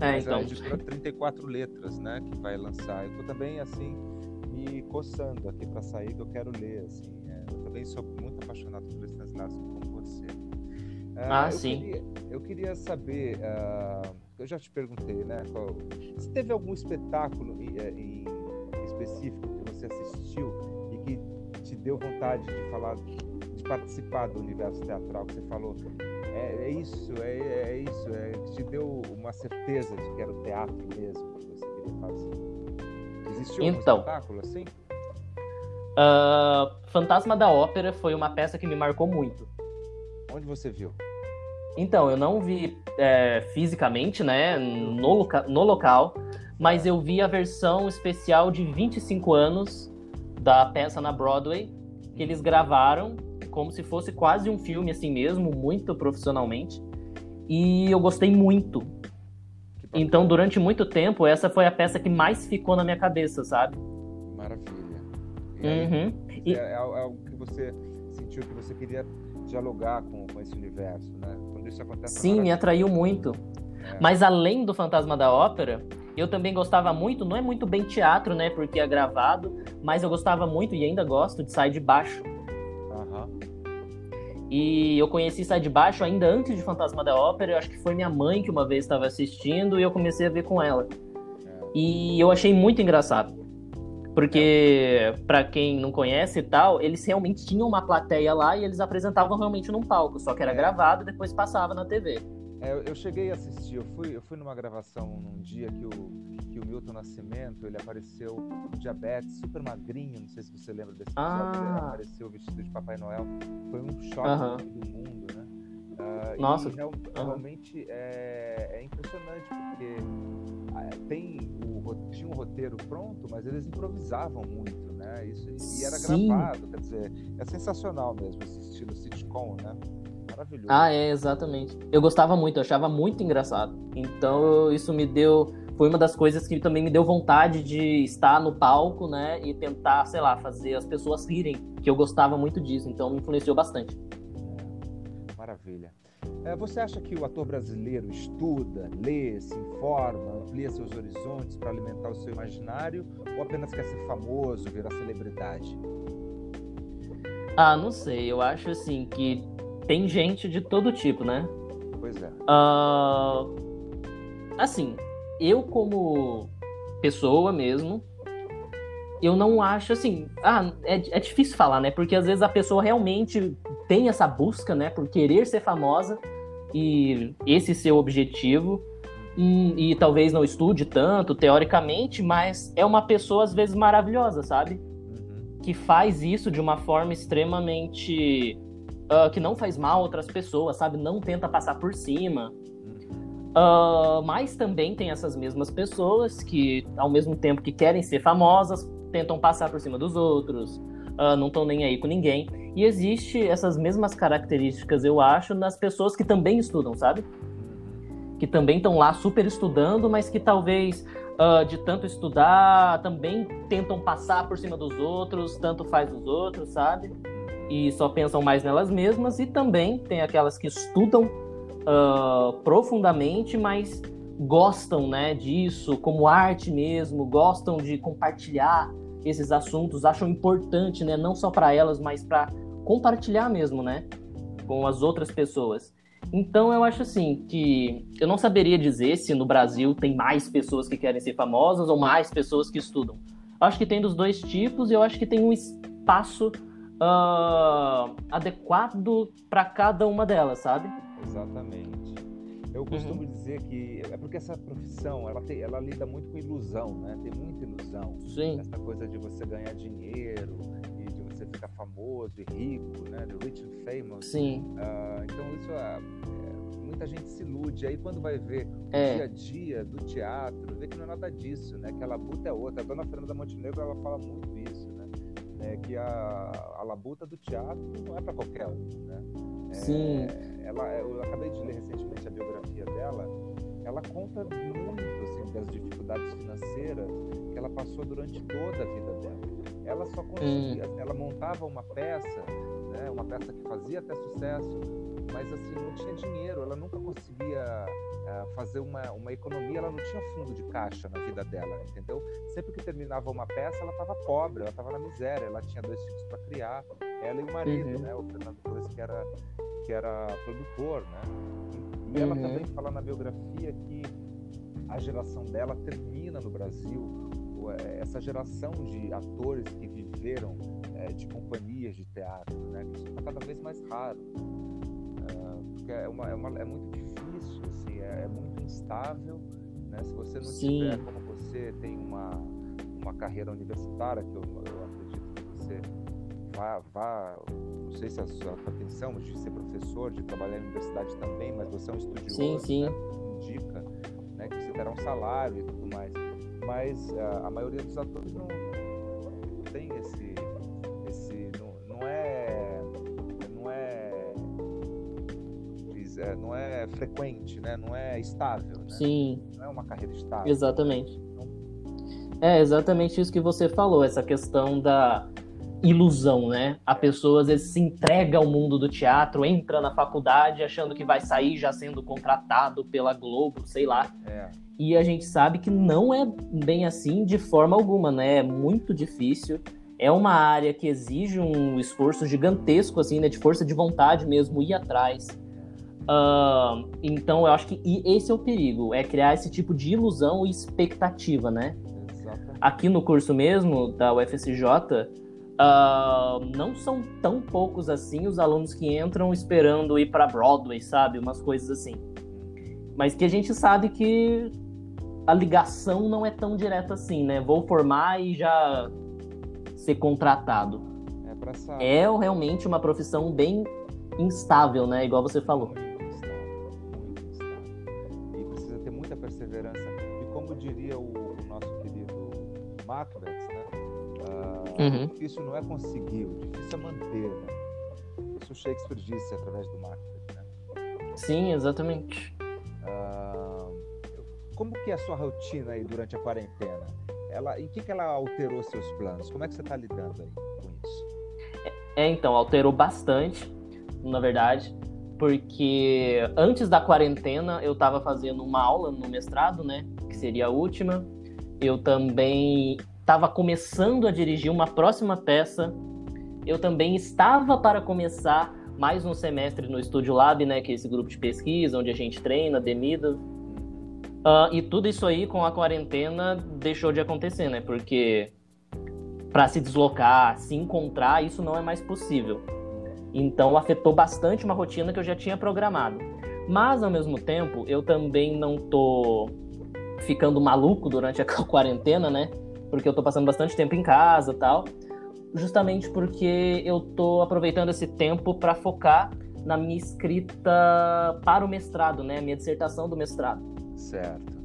É, Mas então. a editora 34 letras, né, que vai lançar. Eu tô também assim me coçando aqui para sair que eu quero ler assim. É, eu também sou muito apaixonado pelo Stanislavski como você. Uh, ah, eu sim. Queria, eu queria saber, uh, eu já te perguntei, né? Qual, se teve algum espetáculo em, é, em, específico que você assistiu e que te deu vontade de falar, de participar do universo teatral, que você falou, é, é isso, é, é, isso, é, que te deu uma certeza de que era o teatro mesmo que você queria fazer. Existiu então, um espetáculo assim? Uh, Fantasma da Ópera foi uma peça que me marcou muito. Onde você viu? Então, eu não vi é, fisicamente, né, no, loca no local, mas eu vi a versão especial de 25 anos da peça na Broadway, que eles gravaram como se fosse quase um filme assim mesmo, muito profissionalmente. E eu gostei muito. Então, durante muito tempo, essa foi a peça que mais ficou na minha cabeça, sabe? Maravilha. E uhum. é, é, é algo que você sentiu que você queria dialogar com, com esse universo, né? Isso acontece. Sim, me atraiu muito. É. Mas além do Fantasma da Ópera, eu também gostava muito, não é muito bem teatro, né? Porque é gravado, mas eu gostava muito e ainda gosto de sair de baixo. Uhum. E eu conheci Sai de Baixo ainda antes de Fantasma da Ópera. Eu acho que foi minha mãe que uma vez estava assistindo e eu comecei a ver com ela. É. E eu achei muito engraçado. Porque, para quem não conhece e tal, eles realmente tinham uma plateia lá e eles apresentavam realmente num palco, só que era é. gravado e depois passava na TV. É, eu cheguei a assistir, eu fui, eu fui numa gravação num dia que o, que o Milton Nascimento, ele apareceu com diabetes, super magrinho, não sei se você lembra desse episódio, ah. ele apareceu vestido de Papai Noel, foi um choque do mundo, né? Uh, Nossa. E real, uh -huh. realmente é, é impressionante, porque ah, tem o, tinha um roteiro pronto, mas eles improvisavam muito, né? Isso, e era Sim. gravado, quer dizer, é sensacional mesmo esse estilo sitcom, né? Maravilhoso. Ah, é, exatamente. Eu gostava muito, eu achava muito engraçado. Então isso me deu. Foi uma das coisas que também me deu vontade de estar no palco, né? E tentar, sei lá, fazer as pessoas rirem, que eu gostava muito disso. Então me influenciou bastante. Maravilha. É, você acha que o ator brasileiro estuda, lê, se informa, amplia seus horizontes para alimentar o seu imaginário ou apenas quer ser famoso, virar celebridade? Ah, não sei. Eu acho assim que tem gente de todo tipo, né? Pois é. Uh, assim, eu como pessoa mesmo, eu não acho assim. Ah, é, é difícil falar, né? Porque às vezes a pessoa realmente tem essa busca, né, por querer ser famosa e esse ser o objetivo. E, e, talvez não estude tanto, teoricamente, mas é uma pessoa às vezes maravilhosa, sabe? Uhum. Que faz isso de uma forma extremamente. Uh, que não faz mal a outras pessoas, sabe? Não tenta passar por cima. Uh, mas também tem essas mesmas pessoas que, ao mesmo tempo que querem ser famosas, tentam passar por cima dos outros, uh, não estão nem aí com ninguém. E existe essas mesmas características, eu acho, nas pessoas que também estudam, sabe? Que também estão lá super estudando, mas que talvez uh, de tanto estudar também tentam passar por cima dos outros, tanto faz os outros, sabe? E só pensam mais nelas mesmas. E também tem aquelas que estudam uh, profundamente, mas gostam né, disso como arte mesmo, gostam de compartilhar esses assuntos, acham importante, né, não só para elas, mas para compartilhar mesmo, né, com as outras pessoas. Então eu acho assim que eu não saberia dizer se no Brasil tem mais pessoas que querem ser famosas ou mais pessoas que estudam. Eu acho que tem dos dois tipos e eu acho que tem um espaço uh, adequado para cada uma delas, sabe? Exatamente. Eu costumo uhum. dizer que é porque essa profissão ela, tem, ela lida muito com ilusão, né? Tem muita ilusão. Sim. Essa coisa de você ganhar dinheiro e de você ficar famoso e rico, né? The rich and famous. Sim. Uh, então isso é, é, muita gente se ilude. Aí quando vai ver o é. dia a dia do teatro, vê que não é nada disso, né? Que a labuta é outra. A dona Fernanda Montenegro ela fala muito isso, né? É, que a, a labuta do teatro não é para qualquer um, né? Sim. É, ela, eu acabei de ler recentemente a biografia dela. Ela conta muito assim, das dificuldades financeiras que ela passou durante toda a vida dela. Ela só conseguia, hum. ela montava uma peça, né, uma peça que fazia até sucesso, mas assim não tinha dinheiro. Ela nunca conseguia uh, fazer uma, uma economia. Ela não tinha fundo de caixa na vida dela, entendeu? Sempre que terminava uma peça, ela estava pobre, ela estava na miséria. Ela tinha dois filhos para criar, ela e o marido, uhum. né, o Fernando Torres que era que era produtor, né? E, e ela uhum. também fala na biografia que a geração dela termina no Brasil é, essa geração de atores que viveram é, de companhias de teatro, né? Isso está cada vez mais raro, é, porque é, uma, é, uma, é, muito difícil, assim, é, é, muito instável, né? Se você não Sim. tiver como você tem uma uma carreira universitária, que eu, eu acredito que você vá, vá não sei se a sua pretensão de ser professor, de trabalhar na universidade também, mas você é um estudioso, sim, sim. Né? indica né, que você terá um salário e tudo mais. Mas a, a maioria dos atores não é, não é frequente, né? Não é estável, né? Sim. Não é uma carreira estável. Exatamente. Então, é exatamente isso que você falou, essa questão da ilusão, né? A pessoa às vezes se entrega ao mundo do teatro, entra na faculdade achando que vai sair já sendo contratado pela Globo, sei lá. É. E a gente sabe que não é bem assim de forma alguma, né? É muito difícil. É uma área que exige um esforço gigantesco, assim, né? De força de vontade mesmo, ir atrás. Uh, então, eu acho que esse é o perigo, é criar esse tipo de ilusão e expectativa, né? Exatamente. Aqui no curso mesmo da UFSJ, Uh, não são tão poucos assim os alunos que entram esperando ir para Broadway, sabe? Umas coisas assim. Mas que a gente sabe que a ligação não é tão direta assim, né? Vou formar e já ser contratado. É, pra é realmente uma profissão bem instável, né? Igual você falou. Macbeth, né? Uhum. O difícil não é conseguir, o difícil é manter, né? Isso o Shakespeare disse através do Macbeth, né? Sim, exatamente. Uh, como que é a sua rotina aí durante a quarentena? Ela, em que, que ela alterou seus planos? Como é que você está lidando aí com isso? É, então, alterou bastante, na verdade, porque antes da quarentena eu estava fazendo uma aula no mestrado, né, que seria a última. Eu também estava começando a dirigir uma próxima peça. Eu também estava para começar mais um semestre no Studio Lab, né, que é esse grupo de pesquisa onde a gente treina, demida. Uh, e tudo isso aí com a quarentena deixou de acontecer, né? Porque para se deslocar, se encontrar, isso não é mais possível. Então afetou bastante uma rotina que eu já tinha programado. Mas ao mesmo tempo, eu também não tô ficando maluco durante a quarentena, né? porque eu tô passando bastante tempo em casa tal, justamente porque eu tô aproveitando esse tempo para focar na minha escrita para o mestrado, né? Minha dissertação do mestrado. Certo.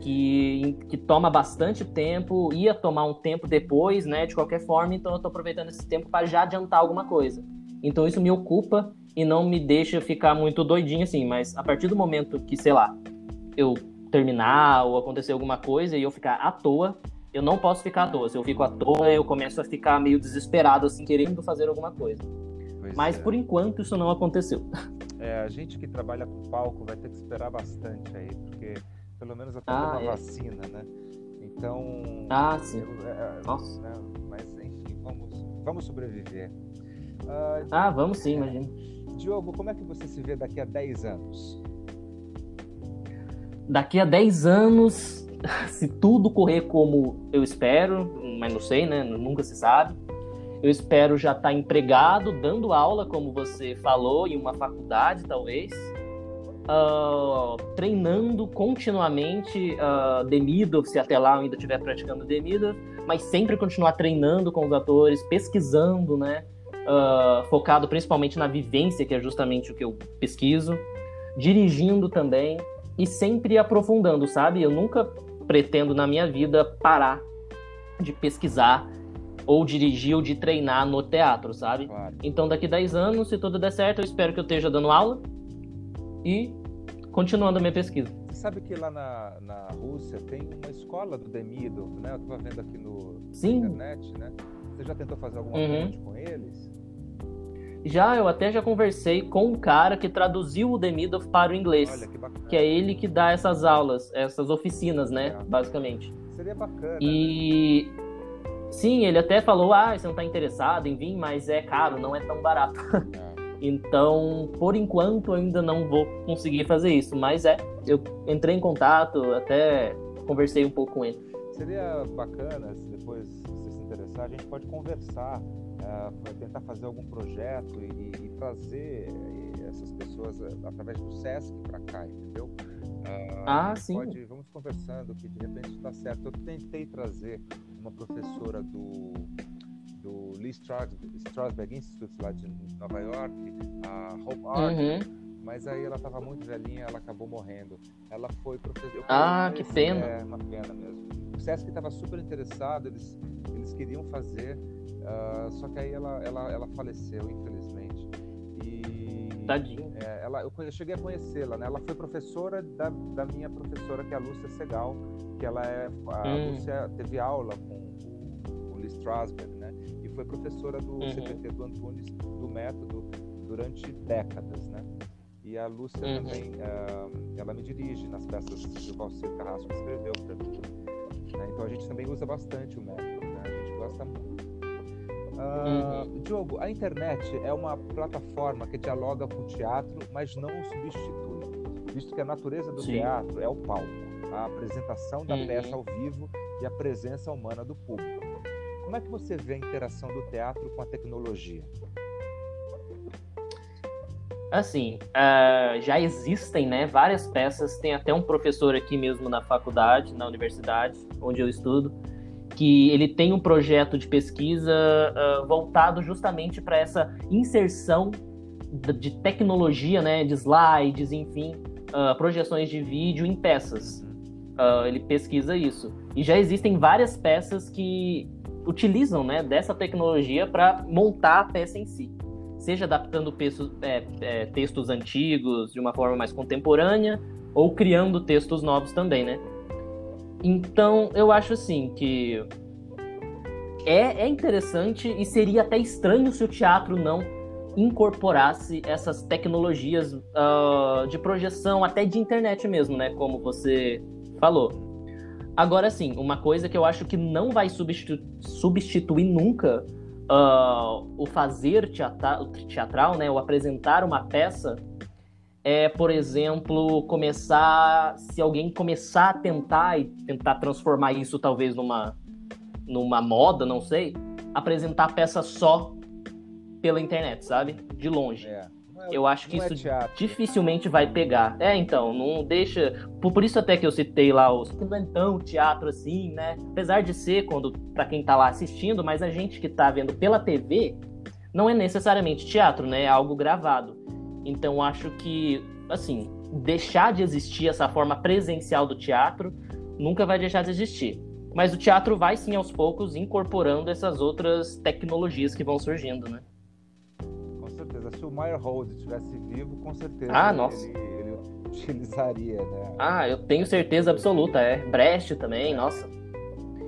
Que, que toma bastante tempo, ia tomar um tempo depois, né? De qualquer forma, então eu tô aproveitando esse tempo para já adiantar alguma coisa. Então isso me ocupa e não me deixa ficar muito doidinho assim, mas a partir do momento que, sei lá, eu terminar ou acontecer alguma coisa e eu ficar à toa, eu não posso ficar à toa. Se eu fico à toa, eu começo a ficar meio desesperado, assim, querendo fazer alguma coisa. Pois Mas é. por enquanto isso não aconteceu. É, a gente que trabalha com palco vai ter que esperar bastante aí, porque pelo menos até ah, uma é. vacina, né? Então. Ah, sim. Eu, é, é Nossa. Né? Mas enfim, vamos, vamos sobreviver. Uh, ah, vamos sim, imagina. Diogo, como é que você se vê daqui a 10 anos? Daqui a 10 anos, se tudo correr como eu espero, mas não sei, né? Nunca se sabe. Eu espero já estar tá empregado, dando aula, como você falou, em uma faculdade, talvez. uh, treinando continuamente uh, Demidov, se até lá eu ainda estiver praticando Demidov, mas sempre continuar treinando com os atores, pesquisando, né? Uh, focado principalmente na vivência, que é justamente o que eu pesquiso, dirigindo também e sempre aprofundando, sabe? Eu nunca pretendo na minha vida parar de pesquisar ou dirigir ou de treinar no teatro, sabe? Claro. Então daqui 10 anos, se tudo der certo, eu espero que eu esteja dando aula e continuando a minha pesquisa. Você sabe que lá na, na Rússia tem uma escola do Demidov, né? Eu estava vendo aqui no Sim. internet, né? Você já tentou fazer alguma uhum. ponte com eles? Já, eu até já conversei com um cara que traduziu o Demidov para o inglês. Olha, que bacana. Que é ele que dá essas aulas, essas oficinas, né? É. Basicamente. Seria bacana. E. Né? Sim, ele até falou: ah, você não está interessado em vir, mas é caro, não é tão barato. É. Então, por enquanto, ainda não vou conseguir fazer isso. Mas é, eu entrei em contato, até conversei um pouco com ele. Seria bacana, se depois você se interessar, a gente pode conversar, uh, tentar fazer algum projeto e, e trazer essas pessoas uh, através do SESC para cá, entendeu? Uh, ah, sim. Pode, vamos conversando, que de repente está certo. Eu tentei trazer uma professora do do Lee Strasberg Institute lá de Nova York, a Hope Art, uhum. mas aí ela estava muito velhinha, ela acabou morrendo. Ela foi professora. Ah, que pena. É uma pena mesmo. O Sesc estava super interessado, eles, eles queriam fazer, uh, só que aí ela, ela, ela faleceu, infelizmente. E, Tadinho. É, ela, eu, eu cheguei a conhecê-la, né? Ela foi professora da, da minha professora, que é a Lúcia Segal, que ela é. A hum. Lúcia teve aula com o, o Lee Strasberg, né? foi professora do uhum. CPT do Antunes do método durante décadas, né? E a Lúcia uhum. também, uh, ela me dirige nas peças que o Valcir Carrasco escreveu para mim. Né? Então a gente também usa bastante o método, né? A gente gosta muito. Uh, uhum. Diogo, a internet é uma plataforma que dialoga com o teatro, mas não o substitui, visto que a natureza do Sim. teatro é o palco, a apresentação da uhum. peça ao vivo e a presença humana do público. Como é que você vê a interação do teatro com a tecnologia? Assim, uh, já existem né, várias peças. Tem até um professor aqui mesmo na faculdade, na universidade, onde eu estudo, que ele tem um projeto de pesquisa uh, voltado justamente para essa inserção de tecnologia, né, de slides, enfim, uh, projeções de vídeo em peças. Uh, ele pesquisa isso. E já existem várias peças que utilizam né, dessa tecnologia para montar a peça em si. Seja adaptando textos, é, é, textos antigos de uma forma mais contemporânea, ou criando textos novos também, né? Então, eu acho assim que é, é interessante e seria até estranho se o teatro não incorporasse essas tecnologias uh, de projeção, até de internet mesmo, né? Como você falou. Agora sim, uma coisa que eu acho que não vai substitu substituir nunca uh, o fazer teatral, teatral, né, o apresentar uma peça, é, por exemplo, começar, se alguém começar a tentar e tentar transformar isso talvez numa, numa moda, não sei, apresentar a peça só pela internet, sabe? De longe. É. É eu acho que isso é dificilmente vai pegar. É, então, não deixa. Por, por, isso até que eu citei lá os. Não é tão teatro assim, né? Apesar de ser quando para quem tá lá assistindo, mas a gente que tá vendo pela TV não é necessariamente teatro, né? É algo gravado. Então acho que, assim, deixar de existir essa forma presencial do teatro nunca vai deixar de existir. Mas o teatro vai sim aos poucos incorporando essas outras tecnologias que vão surgindo, né? se o Meyerhold estivesse vivo, com certeza ah, nossa. Ele, ele, utilizaria, né? Ah, eu tenho certeza absoluta, é. Brecht também, é. nossa.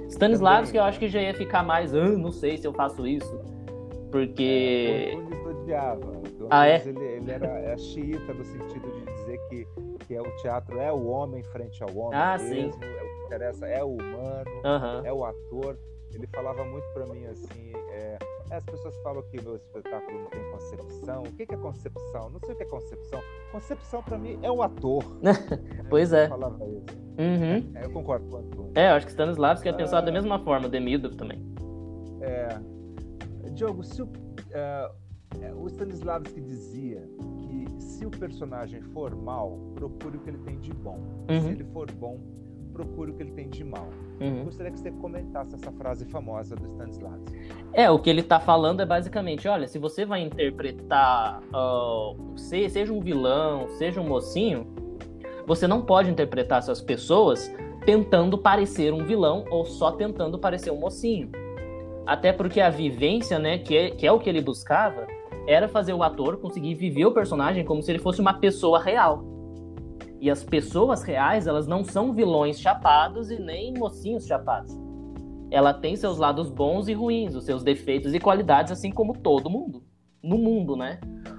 Stanislavski eu acho que já ia ficar mais, ah, não sei se eu faço isso. Porque. É, o Antunes odiava. Ah, é? Ele, ele era é xiita no sentido de dizer que, que é, o teatro é o homem frente ao homem ah, mesmo, sim. é o que interessa, é o humano, uhum. é o ator. Ele falava muito para mim assim, é, as pessoas falam que meu espetáculo não tem concepção. O que é concepção? Não sei o que é concepção. Concepção para mim é o ator. pois é. Isso. Uhum. É, eu concordo com o Antônio. É, eu acho que Stanislavski é ah, pensado da mesma forma, Demidov também. É. Diogo, se o, uh, o Stanislavski dizia que se o personagem for mal, procure o que ele tem de bom. Uhum. Se ele for bom, procure o que ele tem de mal. Uhum. Gostaria que você comentasse essa frase famosa do Stanislavski. É, o que ele tá falando é basicamente, olha, se você vai interpretar, uh, se, seja um vilão, seja um mocinho, você não pode interpretar essas pessoas tentando parecer um vilão ou só tentando parecer um mocinho. Até porque a vivência, né, que é, que é o que ele buscava, era fazer o ator conseguir viver o personagem como se ele fosse uma pessoa real. E as pessoas reais, elas não são vilões chapados e nem mocinhos chapados. Ela tem seus lados bons e ruins, os seus defeitos e qualidades, assim como todo mundo. No mundo, né?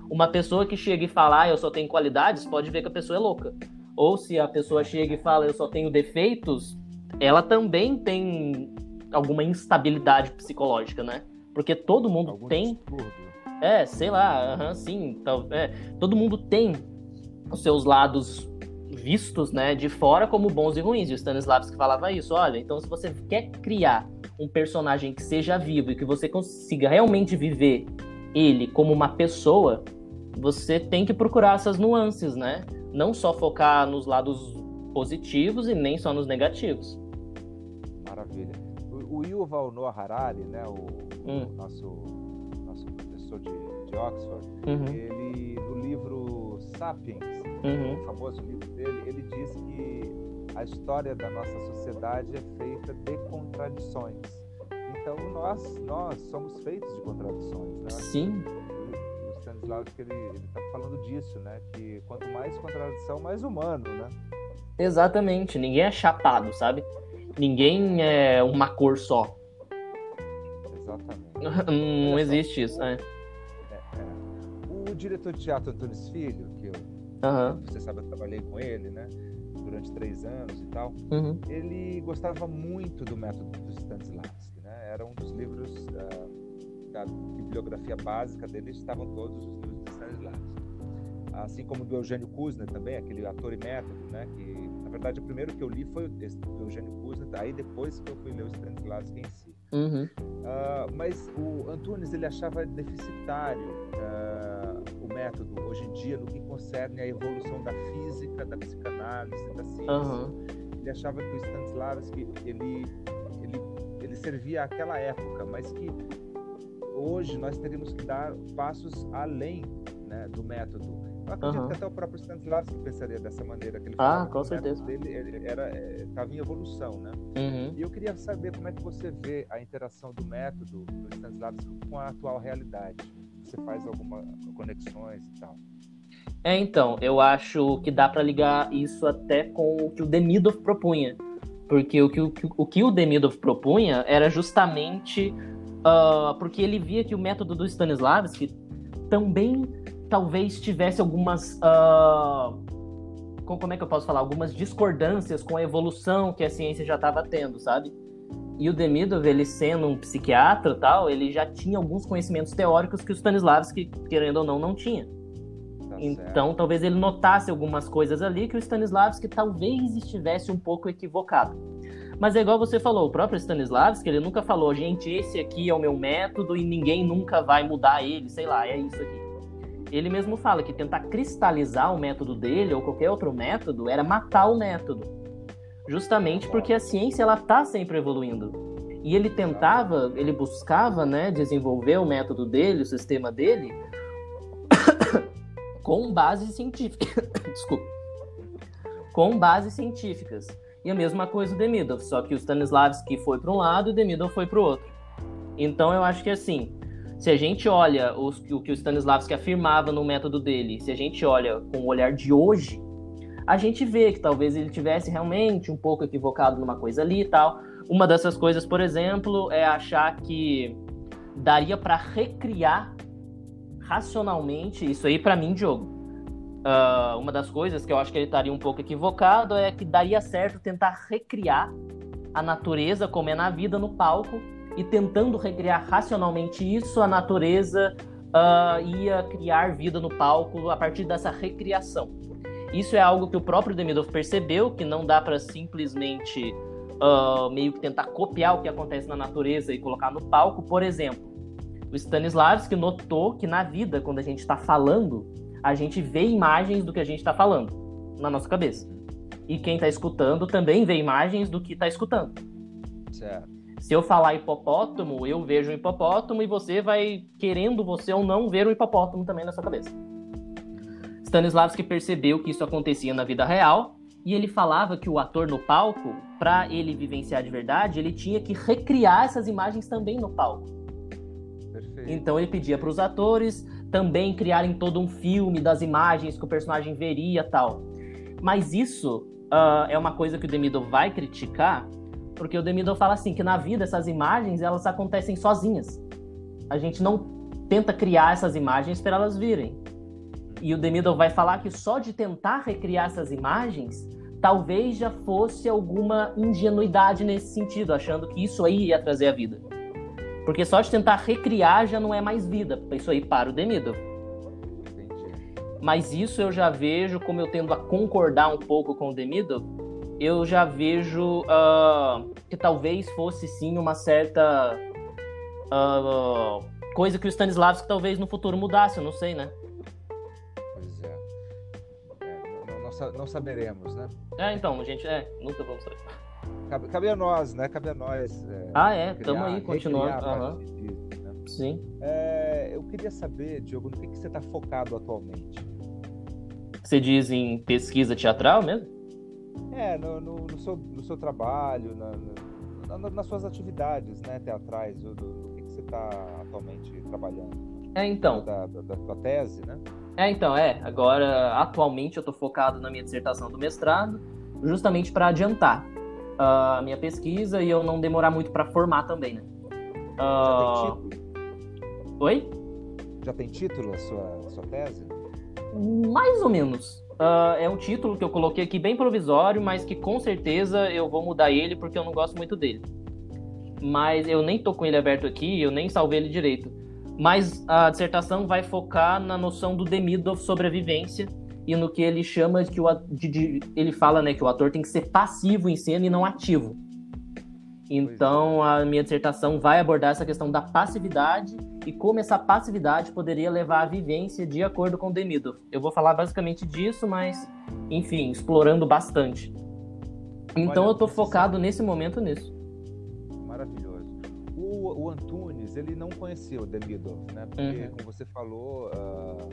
Uma pessoa que chega e fala, ah, eu só tenho qualidades, pode ver que a pessoa é louca. Ou se a pessoa chega e fala, eu só tenho defeitos, ela também tem alguma instabilidade psicológica, né? Porque todo mundo Algum tem. distúrbio. É, sei lá, aham, sim. tal- é, todo mundo tem os seus lados vistos, né, de fora como bons e ruins. E o Stanislavski falava isso. Olha, então se você quer criar um personagem que seja vivo e que você consiga realmente viver ele como uma pessoa, você tem que procurar essas nuances, né? Não só focar nos lados positivos e nem só nos negativos. Maravilha. O, o Yuval Noah Harari, né, o, Hum. o nosso, de, de Oxford, Uhum, ele, no livro Sapiens, uhum, o famoso livro dele, ele diz que a história da nossa sociedade é feita de contradições. Então nós, nós somos feitos de contradições. Né? Sim. O, Stanislavski ele está falando disso, né? Que quanto mais contradição, mais humano, né? Exatamente. Ninguém é chapado, sabe? Ninguém é uma cor só. Exatamente. Não existe isso. É. O diretor de teatro Antunes Filho, que eu, Aham. você sabe, eu trabalhei com ele, né? Durante três anos e tal. Uhum. Ele gostava muito do método do Stanislavski, né? Era um dos livros ah, da bibliografia básica dele, estavam todos os livros do Stanislavski. Assim como do Eugênio Kuzner também, aquele ator e método, né? Que, na verdade, o primeiro que eu li foi esse do Eugênio Kuzner, aí depois que eu fui ler o Stanislavski em si. Uhum. Ah, mas o Antunes ele achava deficitário o método hoje em dia no que concerne a evolução da física, da psicanálise, da ciência. Aham. Ele achava que o Stanislavski ele, ele, ele servia àquela época, mas que hoje nós teríamos que dar passos além né, do método. Eu acredito Aham. que até o próprio Stanislavski pensaria dessa maneira, que ele Ah, com certeza. dele ele era estava em evolução, né? Uhum. E eu queria saber como é que você vê a interação do método do Stanislavski com a atual realidade. Você faz algumas conexões e tal. É, então, eu acho que dá pra ligar isso até com o que o Demidov propunha. Porque o que o, o que o Demidov propunha era justamente ah, porque ele via que o método do Stanislavski também talvez tivesse algumas. com- como é que eu posso falar? Algumas discordâncias com a evolução que a ciência já estava tendo, sabe? E o Demidov, ele sendo um psiquiatra tal, ele já tinha alguns conhecimentos teóricos que o Stanislavski, querendo ou não, não tinha. Tá Então, talvez ele notasse algumas coisas ali que o Stanislavski talvez estivesse um pouco equivocado. Mas é igual você falou, o próprio Stanislavski, ele nunca falou, gente, esse aqui é o meu método e ninguém nunca vai mudar ele, sei lá, é isso aqui. Ele mesmo fala que tentar cristalizar o método dele ou qualquer outro método era matar o método. Justamente porque a ciência ela tá sempre evoluindo. E ele tentava, ele buscava, né, desenvolver o método dele, o sistema dele, com base científica. Desculpa. Com bases científicas. E a mesma coisa o Demidov, só que o Stanislavski foi para um lado e o Demidov foi para o outro. Então eu acho que assim, se a gente olha os- o que o Stanislavski afirmava no método dele, se a gente olha com o olhar de hoje, a gente vê que talvez ele tivesse realmente um pouco equivocado numa coisa ali e tal. Uma dessas coisas, por exemplo, é achar que daria para recriar racionalmente isso aí para mim, Diogo. Ah, uma das coisas que eu acho que ele estaria um pouco equivocado é que daria certo tentar recriar a natureza como é na vida no palco e tentando recriar racionalmente isso, a natureza ah, ia criar vida no palco a partir dessa recriação. Isso é algo que o próprio Demidov percebeu, que não dá para simplesmente ah, meio que tentar copiar o que acontece na natureza e colocar no palco. Por exemplo, o Stanislavski notou que na vida, quando a gente está falando, a gente vê imagens do que a gente está falando na nossa cabeça. E quem está escutando também vê imagens do que está escutando. Certo. Se eu falar hipopótamo, eu vejo um hipopótamo e você vai, querendo você ou não, ver o hipopótamo também na sua cabeça. Stanislavski percebeu que isso acontecia na vida real e ele falava que o ator no palco, para ele vivenciar de verdade, ele tinha que recriar essas imagens também no palco. Perfeito. Então ele pedia para os atores também criarem todo um filme das imagens que o personagem veria tal. Mas isso uh, é uma coisa que o Demido vai criticar, porque o Demido fala assim que na vida essas imagens elas acontecem sozinhas. A gente não tenta criar essas imagens para elas virem. E o Demido vai falar que só de tentar recriar essas imagens, talvez já fosse alguma ingenuidade nesse sentido, achando que isso aí ia trazer a vida. Porque só de tentar recriar já não é mais vida. Isso aí para o Demido. Mas isso eu já vejo, como eu tendo a concordar um pouco com o Demido, eu já vejo uh, que talvez fosse sim uma certa uh, coisa que o Stanislavski talvez no futuro mudasse, eu não sei, né? Não, saberemos, né? É, então, gente, é, nunca vamos saber. Cabe, cabe a nós, né? Cabe a nós. É, ah, é, estamos aí, continuando. Uhum. Disso, né? Sim. É, eu queria saber, Diogo, no que, que você está focado atualmente? Você diz em pesquisa teatral mesmo? É, no, no, no seu, no seu trabalho, na, na, nas suas atividades né, teatrais, do, do, que, que você está atualmente trabalhando. É, então. Da, da, da tua tese, né? É, então, é. Agora, atualmente, eu estou focado na minha dissertação do mestrado, justamente para adiantar a minha pesquisa e eu não demorar muito para formar também, né? Uh... Já tem ah, título? Oi? Já tem título a sua, a sua tese? Mais ou menos. Uh, é um título que eu coloquei aqui bem provisório, mas que com certeza eu vou mudar ele porque eu não gosto muito dele. Mas eu nem tô com ele aberto aqui, eu nem salvei ele direito. Mas a dissertação vai focar na noção do Demidov sobre a vivência e no que ele chama que o de, de, ele fala, né, que o ator tem que ser passivo em cena e não ativo. Então a minha dissertação vai abordar essa questão da passividade e como essa passividade poderia levar à vivência de acordo com Demidov. Eu vou falar basicamente disso, mas enfim, explorando bastante. Então Olha, eu tô focado nesse momento nisso. Maravilhoso. O, o Antunes, ele não conheceu o Demidov, né? Porque, uhum. como você falou, uh,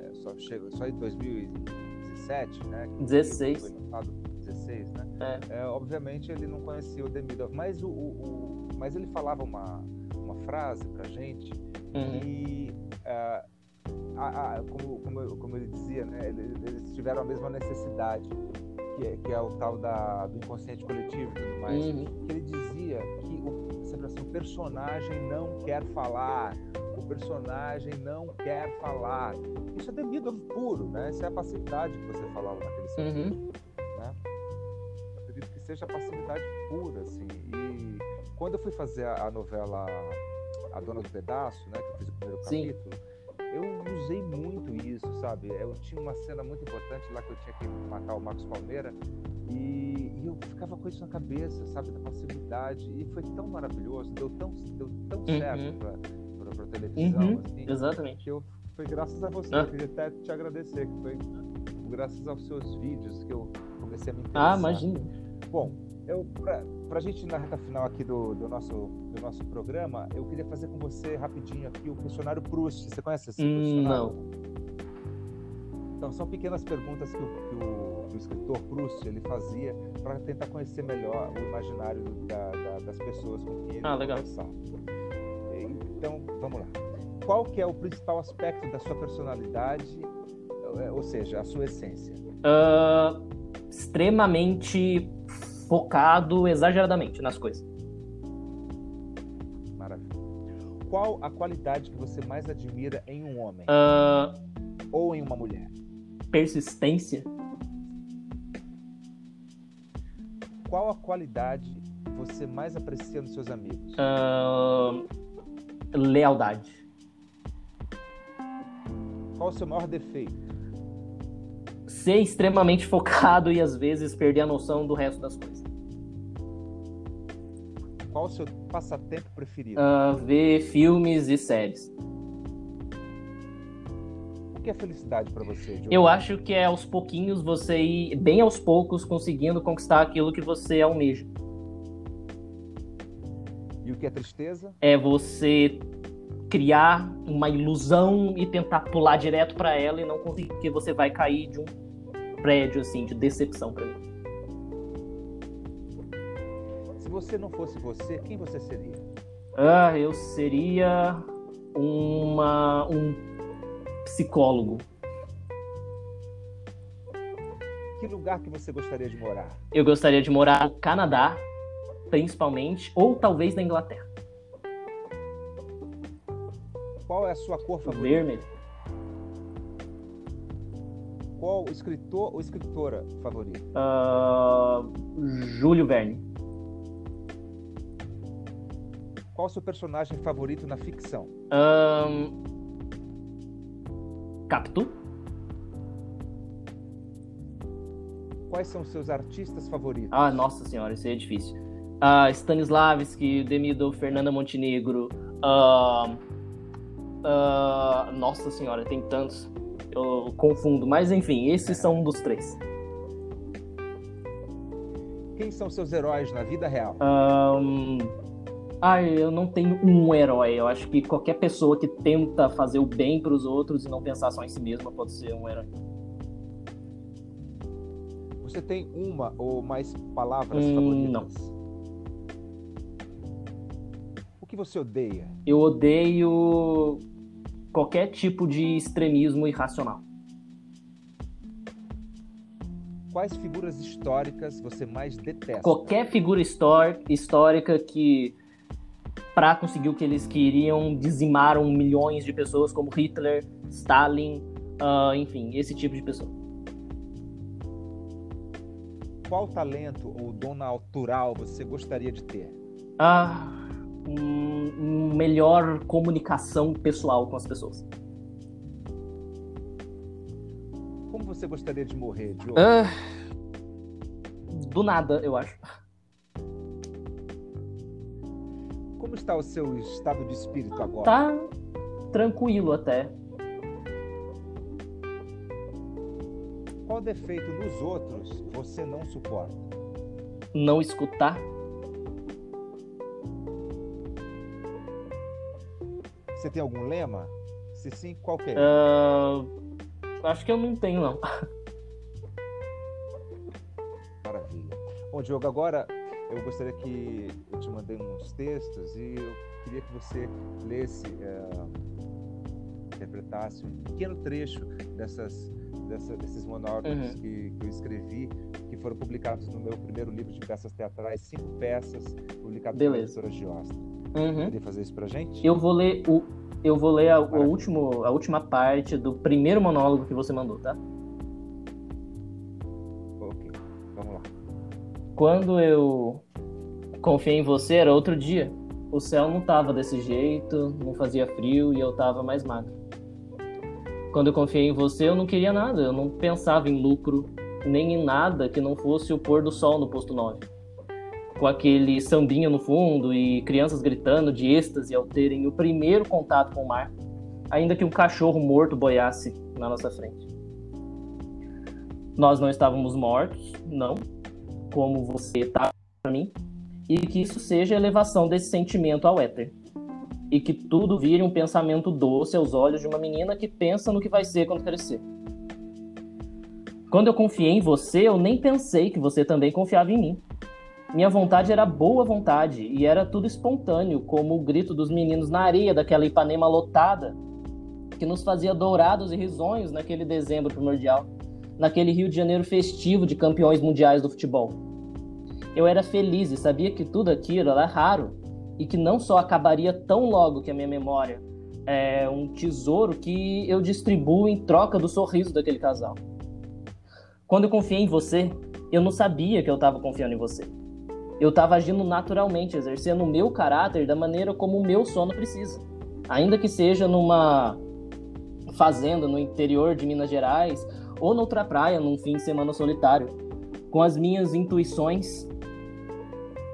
é, só, chega, só em 2017, né? 16. Foi lançado 16, né? É. É, obviamente ele não conhecia o Demidov, mas, o, o, o, mas ele falava uma, uma frase pra gente uhum. e uh, a, a, como, como, como, ele dizia, né? Eles, eles, tiveram a mesma necessidade, que é, que é o tal da, do inconsciente coletivo e tudo mais, uhum. que ele dizia que o, assim, o personagem não quer falar, o personagem não quer falar. Isso é devido puro, né? Isso é a passividade que você falava naquele sentido. Uhum. Né? Eu acredito que seja a passividade pura, assim. E quando eu fui fazer a, novela A Dona do Pedaço, né? Que eu fiz o primeiro Sim. capítulo, eu usei muito isso, sabe? Eu tinha uma cena muito importante lá que eu tinha que matar o Marcos Palmeira e, e eu ficava com isso na cabeça, sabe? Da passividade. E foi tão maravilhoso, deu tão, deu tão uhum. certo pra, pra, pra televisão, uhum. assim. Exatamente. Que eu, foi graças a você, ah. eu queria até te agradecer, que foi graças aos seus vídeos que eu comecei a me ah, interessar. Ah, imagina. Bom, eu, pra, pra gente na reta final aqui do, do, nosso, do nosso programa, eu queria fazer com você rapidinho aqui o questionário Proust. Você conhece esse hum, questionário? Não. Então, são pequenas perguntas que o, que o, o escritor Proust ele fazia para tentar conhecer melhor o imaginário da, da, das pessoas com quem ele ah, conversava. Então, vamos lá. Qual que é o principal aspecto da sua personalidade, é, ou seja, a sua essência? Uh, extremamente focado exageradamente nas coisas. Maravilha. Qual a qualidade que você mais admira em um homem? Uh... Ou em uma mulher? Persistência. Qual a qualidade você mais aprecia nos seus amigos? Uh... Lealdade. Qual o seu maior defeito? ser extremamente focado e às vezes perder a noção do resto das coisas. Qual o seu passatempo preferido? Uh, ver filmes e séries. Que é felicidade para você, Diogo? Eu acho que é aos pouquinhos você ir, bem aos poucos, conseguindo conquistar aquilo que você almeja. E o que é tristeza? É você criar uma ilusão e tentar pular direto para ela e não conseguir, porque você vai cair de um prédio assim de decepção para mim. Se você não fosse você, quem você seria? Ah, eu seria uma um psicólogo. Que lugar que você gostaria de morar? Eu gostaria de morar no Canadá, principalmente, ou talvez na Inglaterra. Qual é a sua cor favorita? Vermelho. Qual escritor ou escritora favorita? Uh, Júlio Verne. Qual o seu personagem favorito na ficção? Um, Capitu. Quais são os seus artistas favoritos? Ah, nossa senhora, isso aí é difícil. Uh, Stanislavski, Demido, Fernanda Montenegro. Uh, uh, nossa senhora, tem tantos. Eu confundo. Mas enfim, esses são um dos três. Quem são seus heróis na vida real? Um... Ah, eu não tenho um herói. Eu acho que qualquer pessoa que tenta fazer o bem para os outros e não pensar só em si mesma pode ser um herói. Você tem uma ou mais palavras Hum, favoritas? não. O que você odeia? Eu odeio qualquer tipo de extremismo irracional. Quais figuras históricas você mais detesta? Qualquer figura histó- histórica que, para conseguir o que eles queriam, dizimaram milhões de pessoas, como Hitler, Stalin, ah, enfim, esse tipo de pessoa. Qual talento ou dom natural você gostaria de ter? Ah, um, um melhor comunicação pessoal com as pessoas. Como você gostaria de morrer, Diogo? Ah, do nada, eu acho. Como está o seu estado de espírito agora? Tá tranquilo até. Qual defeito nos outros você não suporta? Não escutar. Você tem algum lema? Se sim, qual que é? Ah, acho que eu não tenho, não. Maravilha. Bom, Diogo, agora eu gostaria que eu te mandei uns textos e eu queria que você lesse, eh, interpretasse um pequeno trecho dessas, dessa- desses monólogos Uhum. que, que eu escrevi, que foram publicados no meu primeiro livro de peças teatrais, cinco peças, publicado Beleza. pela editora Giosta. Uhum. Poderia fazer isso pra gente? Eu vou ler o. Eu vou ler a, Maravilha. último, a última parte do primeiro monólogo que você mandou, tá? Quando eu confiei em você, era outro dia. O céu não tava desse jeito, não fazia frio e eu tava mais magro. Quando eu confiei em você, eu não queria nada, eu não pensava em lucro, nem em nada que não fosse o pôr do sol no posto 9. Com aquele sambinha no fundo e crianças gritando de êxtase ao terem o primeiro contato com o mar, ainda que um cachorro morto boiasse na nossa frente. Nós não estávamos mortos, não, como você tá para mim, e que isso seja a elevação desse sentimento ao éter. E que tudo vire um pensamento doce aos olhos de uma menina que pensa no que vai ser quando crescer. Quando eu confiei em você, eu nem pensei que você também confiava em mim. Minha vontade era boa vontade e era tudo espontâneo, como o grito dos meninos na areia daquela Ipanema lotada, que nos fazia dourados e risonhos naquele dezembro primordial, naquele Rio de Janeiro festivo de campeões mundiais do futebol. Eu era feliz e sabia que tudo aquilo era raro e que não só acabaria tão logo que a minha memória é um tesouro que eu distribuo em troca do sorriso daquele casal. Quando eu confiei em você, eu não sabia que eu estava confiando em você. Eu estava agindo naturalmente, exercendo o meu caráter da maneira como o meu sono precisa. Ainda que seja numa fazenda no interior de Minas Gerais ou noutra praia num fim de semana solitário, com as minhas intuições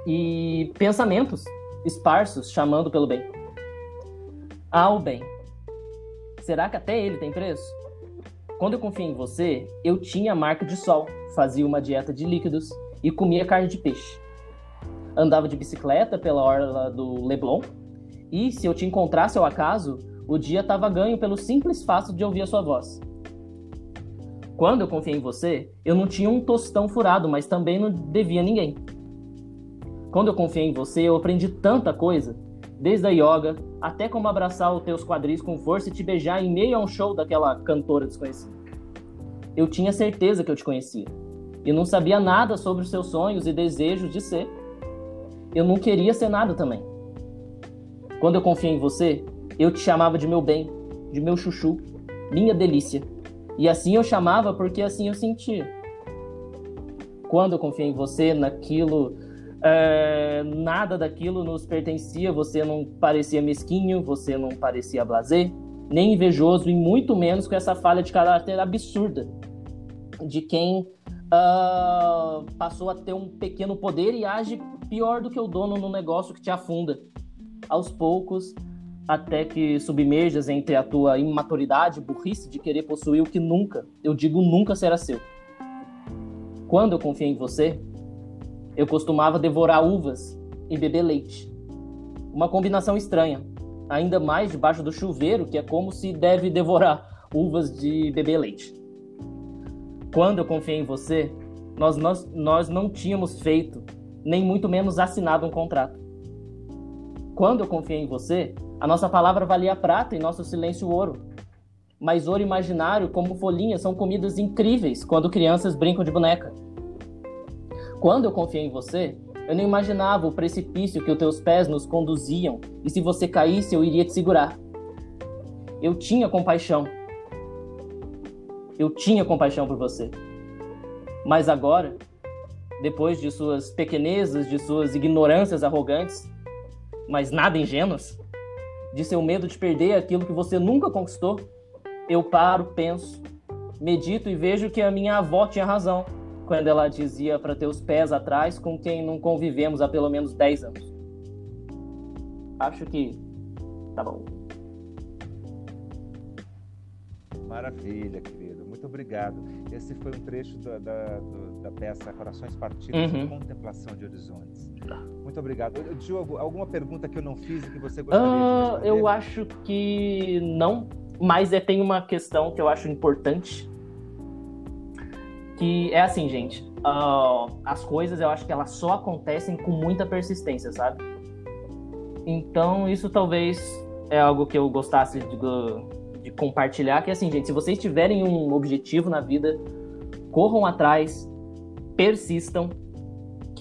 e pensamentos esparsos chamando pelo bem. Ah, o bem. Será que até ele tem preço? Quando eu confiei em você, eu tinha marca de sol, fazia uma dieta de líquidos e comia carne de peixe. Andava de bicicleta pela orla do Leblon e, se eu te encontrasse ao acaso, o dia estava ganho pelo simples fato de ouvir a sua voz. Quando eu confiei em você, eu não tinha um tostão furado, mas também não devia ninguém. Quando eu confiei em você, eu aprendi tanta coisa, desde a yoga até como abraçar os teus quadris com força e te beijar em meio a um show daquela cantora desconhecida. Eu tinha certeza que eu te conhecia e não sabia nada sobre os seus sonhos e desejos de ser. Eu não queria ser nada também. Quando eu confiei em você, eu te chamava de meu bem, de meu chuchu, minha delícia. E assim eu chamava porque assim eu sentia. Quando eu confiei em você, naquilo é, nada daquilo nos pertencia, você não parecia mesquinho, você não parecia blazer, nem invejoso, e muito menos com essa falha de caráter absurda de quem uh, passou a ter um pequeno poder e age pior do que o dono no negócio que te afunda. Aos poucos, até que submerjas entre a tua imaturidade, burrice de querer possuir o que nunca, eu digo nunca será seu. Quando eu confiei em você, eu costumava devorar uvas e beber leite. Uma combinação estranha, ainda mais debaixo do chuveiro, que é como se deve devorar uvas de beber leite. Quando eu confiei em você, nós, nós, nós não tínhamos feito, nem muito menos assinado um contrato. Quando eu confiei em você, a nossa palavra valia prata e nosso silêncio ouro. Mas ouro imaginário, como folhinhas, são comidas incríveis quando crianças brincam de boneca. Quando eu confiei em você, eu não imaginava o precipício que os teus pés nos conduziam e se você caísse eu iria te segurar. Eu tinha compaixão. Eu tinha compaixão por você. Mas agora, depois de suas pequenezas, de suas ignorâncias arrogantes, mas nada ingênuas, de seu medo de perder aquilo que você nunca conquistou, eu paro, penso, medito e vejo que a minha avó tinha razão quando ela dizia para ter os pés atrás com quem não convivemos há pelo menos 10 anos. Acho que tá bom. Maravilha, querido. Muito obrigado. Esse foi um trecho da, da, da peça Corações Partidos uhum. Contemplação de Horizontes. Muito obrigado. Diogo, alguma pergunta que eu não fiz e que você gostaria de ah, responder? Eu acho que não, mas é, tem uma questão que eu acho importante que é assim, gente. Uh, as coisas eu acho que elas só acontecem com muita persistência, sabe? Então, isso talvez é algo que eu gostasse de, de compartilhar. Que é assim, gente, se vocês tiverem um objetivo na vida, corram atrás, persistam,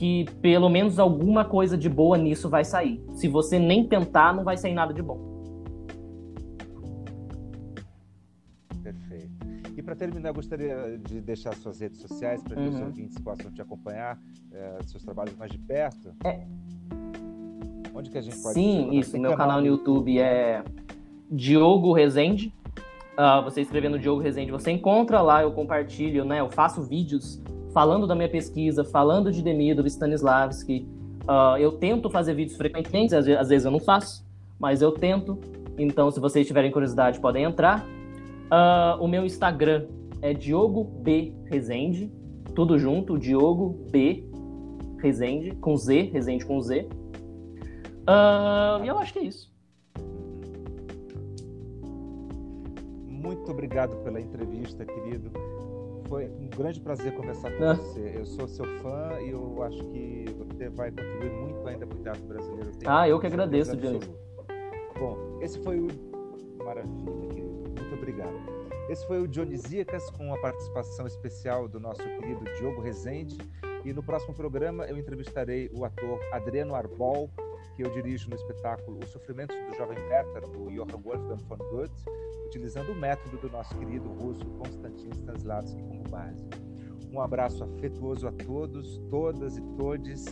que pelo menos alguma coisa de boa nisso vai sair. Se você nem tentar, não vai sair nada de bom. para terminar, eu gostaria de deixar suas redes sociais para que uhum. os ouvintes possam te acompanhar, é, seus trabalhos mais de perto. É. Onde que a gente pode Sim, isso. Meu canal no YouTube é Diogo Rezende. Uh, você escrevendo Diogo Rezende, você encontra lá, eu compartilho, né? Eu faço vídeos falando da minha pesquisa, falando de Demidov, Stanislavski. Uh, eu tento fazer vídeos frequentemente, às vezes eu não faço, mas eu tento. Então, se vocês tiverem curiosidade, podem entrar. Uh, o meu Instagram é Diogo B Rezende, tudo junto, Diogo B Rezende, com Z, Rezende com Z. Uh, e eu acho que é isso. Muito obrigado pela entrevista, querido. Foi um grande prazer conversar com ah. você. Eu sou seu fã e eu acho que você vai contribuir muito ainda para o teatro brasileiro. ah, eu que agradeço, Diogo. Bom, esse foi o Maravilha, querido. Muito obrigado. Esse foi o Dionisíacas com a participação especial do nosso querido Diogo Rezende. E no próximo programa eu entrevistarei o ator Adriano Arbol, que eu dirijo no espetáculo Os Sofrimentos do Jovem Werther, do Johann Wolfgang von Goethe, utilizando o método do nosso querido russo Konstantin Stanislavski como base. Um abraço afetuoso a todos, todas e todes.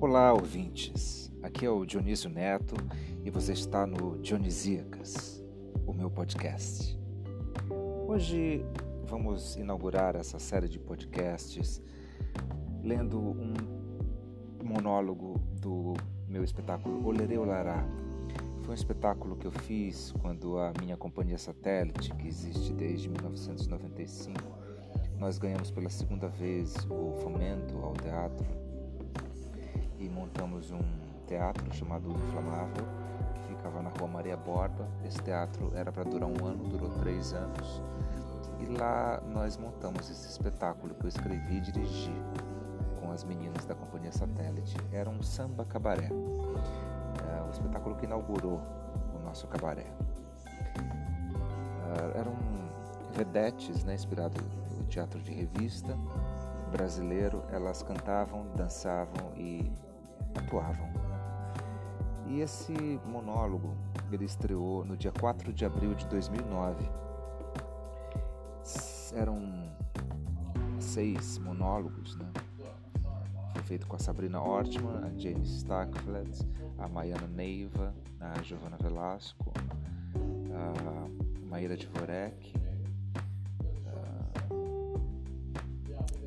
Olá, ouvintes. Aqui é o Dionísio Neto e você está no Dionisíacas, o meu podcast. Hoje vamos inaugurar essa série de podcasts lendo um monólogo do meu espetáculo Olerê Olará. Foi um espetáculo que eu fiz quando a minha companhia satélite, que existe desde 1995, nós ganhamos pela segunda vez o fomento ao teatro e montamos um teatro chamado Inflamável, que ficava na rua Maria Borba. Esse teatro era para durar um ano, durou três anos. E lá nós montamos esse espetáculo que eu escrevi e dirigi com as meninas da Companhia Satélite. Era um samba cabaré, é, o espetáculo que inaugurou o nosso cabaré. É, eram vedetes, né, inspirado no teatro de revista brasileiro. Elas cantavam, dançavam e atuavam. E esse monólogo ele estreou no dia 4 de abril de 2009. Eram seis monólogos, né? Foi feito com a Sabrina Ortman, a Jane Stackflet, a Maiana Neiva, a Giovanna Velasco, a Maíra Dvorek.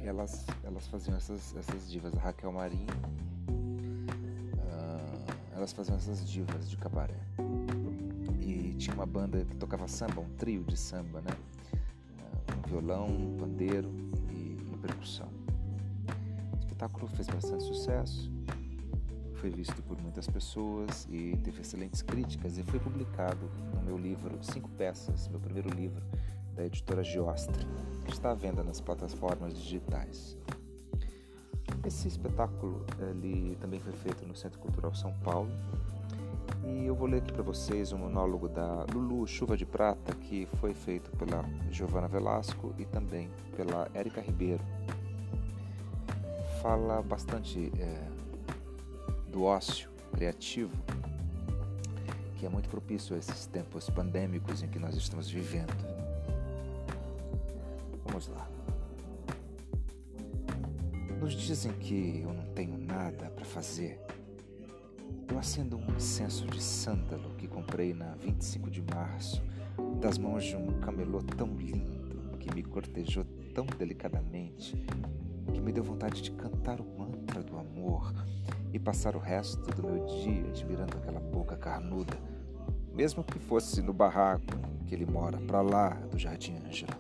Elas, elas faziam essas, essas divas, a Raquel Marinho, elas faziam essas divas de cabaré. E tinha uma banda que tocava samba, um trio de samba, né? Violão, pandeiro e, e percussão. O espetáculo fez bastante sucesso, foi visto por muitas pessoas e teve excelentes críticas e foi publicado no meu livro Cinco Peças, meu primeiro livro da editora Giostre, que está à venda nas plataformas digitais. Esse espetáculo ele também foi feito no Centro Cultural São Paulo e eu vou ler aqui para vocês um monólogo da Lulu Chuva de Prata que foi feito pela Giovana Velasco e também pela Érica Ribeiro. Fala bastante é, do ócio criativo que é muito propício a esses tempos pandêmicos em que nós estamos vivendo. Vamos lá. Nos dias em que eu não tenho nada para fazer, eu acendo um incenso de sândalo que comprei na 25 de março, das mãos de um camelô tão lindo que me cortejou tão delicadamente, que me deu vontade de cantar o mantra do amor e passar o resto do meu dia admirando aquela boca carnuda, mesmo que fosse no barraco em que ele mora, para lá do Jardim Ângela.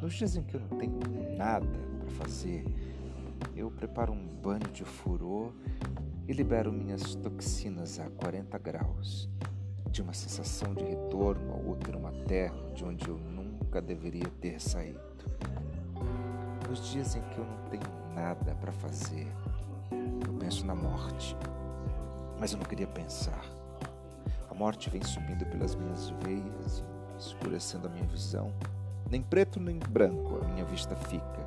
Nos dias em que eu não tenho nada para fazer. Eu preparo um banho de furor e libero minhas toxinas a 40 graus, de uma sensação de retorno ao útero materno de onde eu nunca deveria ter saído. Nos dias em que eu não tenho nada para fazer, eu penso na morte, mas eu não queria pensar. A morte vem subindo pelas minhas veias, escurecendo a minha visão. Nem preto nem branco a minha vista fica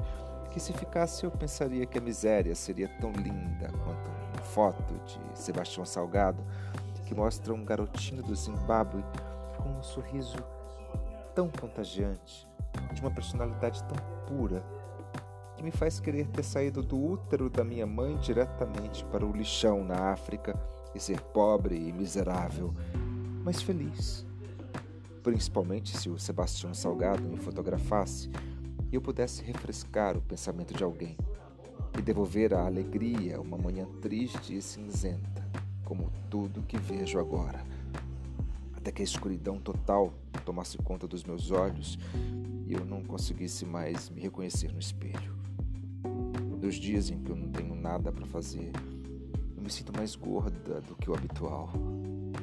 que se ficasse eu pensaria que a miséria seria tão linda quanto uma foto de Sebastião Salgado que mostra um garotinho do Zimbábue com um sorriso tão contagiante, de uma personalidade tão pura, que me faz querer ter saído do útero da minha mãe diretamente para o lixão na África e ser pobre e miserável, mas feliz. Principalmente se o Sebastião Salgado me fotografasse e eu pudesse refrescar o pensamento de alguém e devolver a alegria uma manhã triste e cinzenta, como tudo que vejo agora. Até que a escuridão total tomasse conta dos meus olhos e eu não conseguisse mais me reconhecer no espelho. Nos dias em que eu não tenho nada para fazer, eu me sinto mais gorda do que o habitual.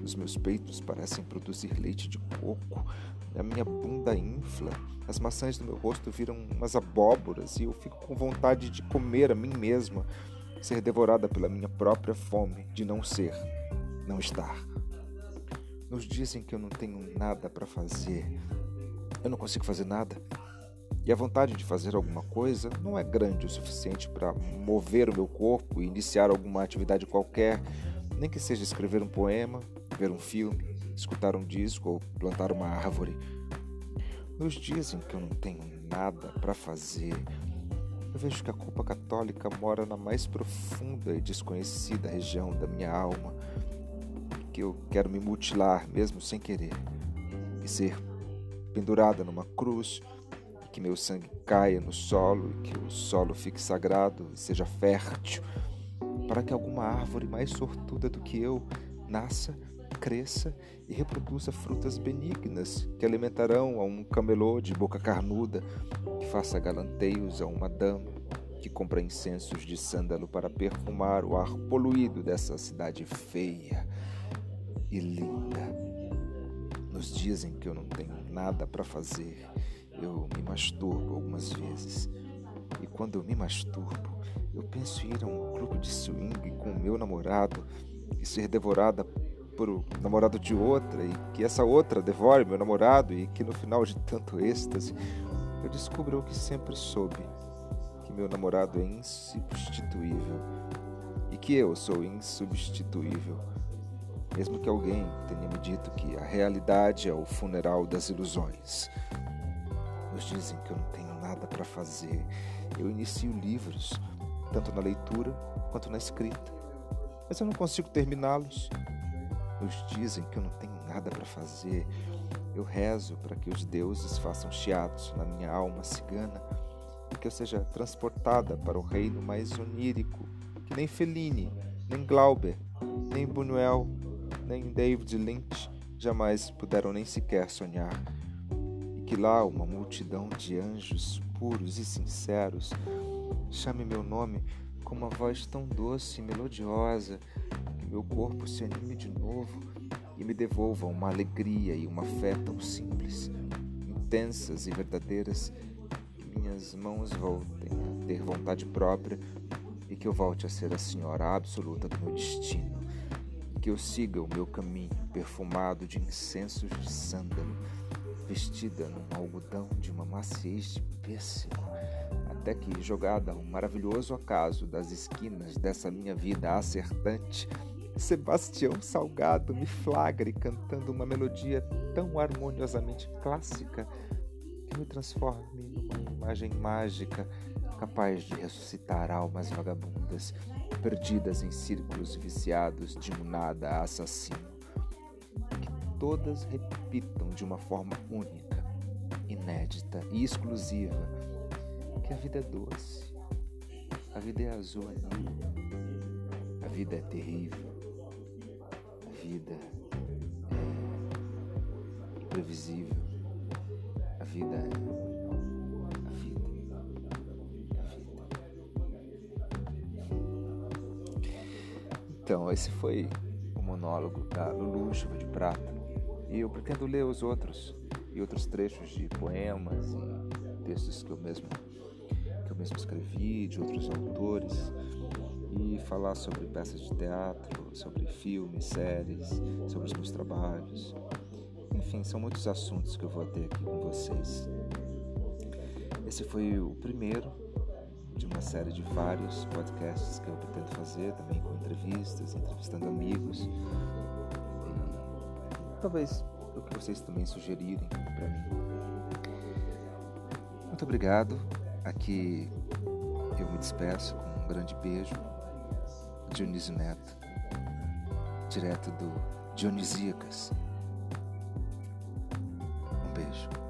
Os meus peitos parecem produzir leite de coco, a minha bunda infla, as maçãs do meu rosto viram umas abóboras e eu fico com vontade de comer a mim mesma, ser devorada pela minha própria fome de não ser, não estar. Nos dias em que eu não tenho nada para fazer, eu não consigo fazer nada. E a vontade de fazer alguma coisa não é grande o suficiente para mover o meu corpo e iniciar alguma atividade qualquer, nem que seja escrever um poema, ver um filme, escutar um disco ou plantar uma árvore. Nos dias em que eu não tenho nada para fazer, eu vejo que a culpa católica mora na mais profunda e desconhecida região da minha alma, que eu quero me mutilar mesmo sem querer e ser pendurada numa cruz, que meu sangue caia no solo e que o solo fique sagrado e seja fértil, para que alguma árvore mais sortuda do que eu nasça, cresça e reproduza frutas benignas que alimentarão a um camelô de boca carnuda, que faça galanteios a uma dama, que compra incensos de sândalo para perfumar o ar poluído dessa cidade feia e linda. Nos dias em que eu não tenho nada para fazer, eu me masturbo algumas vezes. E quando eu me masturbo, eu penso em ir a um clube de swing com o meu namorado e ser devorada por o namorado de outra e que essa outra devore meu namorado e que no final de tanto êxtase eu descubro o que sempre soube, que meu namorado é insubstituível e que eu sou insubstituível mesmo que alguém tenha me dito que a realidade é o funeral das ilusões. Nos dizem que eu não tenho nada para fazer. Eu inicio livros, tanto na leitura quanto na escrita, mas eu não consigo terminá-los. Nos dizem que eu não tenho nada para fazer. Eu rezo para que os deuses façam chiados na minha alma cigana e que eu seja transportada para o reino mais onírico que nem Fellini, nem Glauber, nem Buñuel nem David Lynch jamais puderam nem sequer sonhar, e que lá uma multidão de anjos puros e sinceros chame meu nome com uma voz tão doce e melodiosa meu corpo se anime de novo e me devolva uma alegria e uma fé tão simples, intensas e verdadeiras que minhas mãos voltem a ter vontade própria e que eu volte a ser a senhora absoluta do meu destino que eu siga o meu caminho perfumado de incensos de sândalo, vestida num algodão de uma maciez de pêssego, até que, jogada a um maravilhoso acaso das esquinas dessa minha vida acertante, Sebastião Salgado me flagre cantando uma melodia tão harmoniosamente clássica que me transforme numa imagem mágica capaz de ressuscitar almas vagabundas perdidas em círculos viciados de um nada assassino. Que todas repitam de uma forma única, inédita e exclusiva que a vida é doce, a vida é azul a vida é terrível, vida é imprevisível, a vida é Então, esse foi o monólogo da Lulu Chuva de Prata. E eu pretendo ler os outros e outros trechos de poemas e textos que eu mesmo que eu mesmo escrevi de outros autores e falar sobre peças de teatro, sobre filmes, séries, sobre os meus trabalhos. Enfim, são muitos assuntos que eu vou ter aqui com vocês. Esse foi o primeiro de uma série de vários podcasts que eu pretendo fazer, também com entrevistas, entrevistando amigos. E talvez o que vocês também sugerirem para mim. Muito obrigado. Aqui eu me despeço com um grande beijo. Dionísio Neto, direto do Dionisíacas. Um beijo.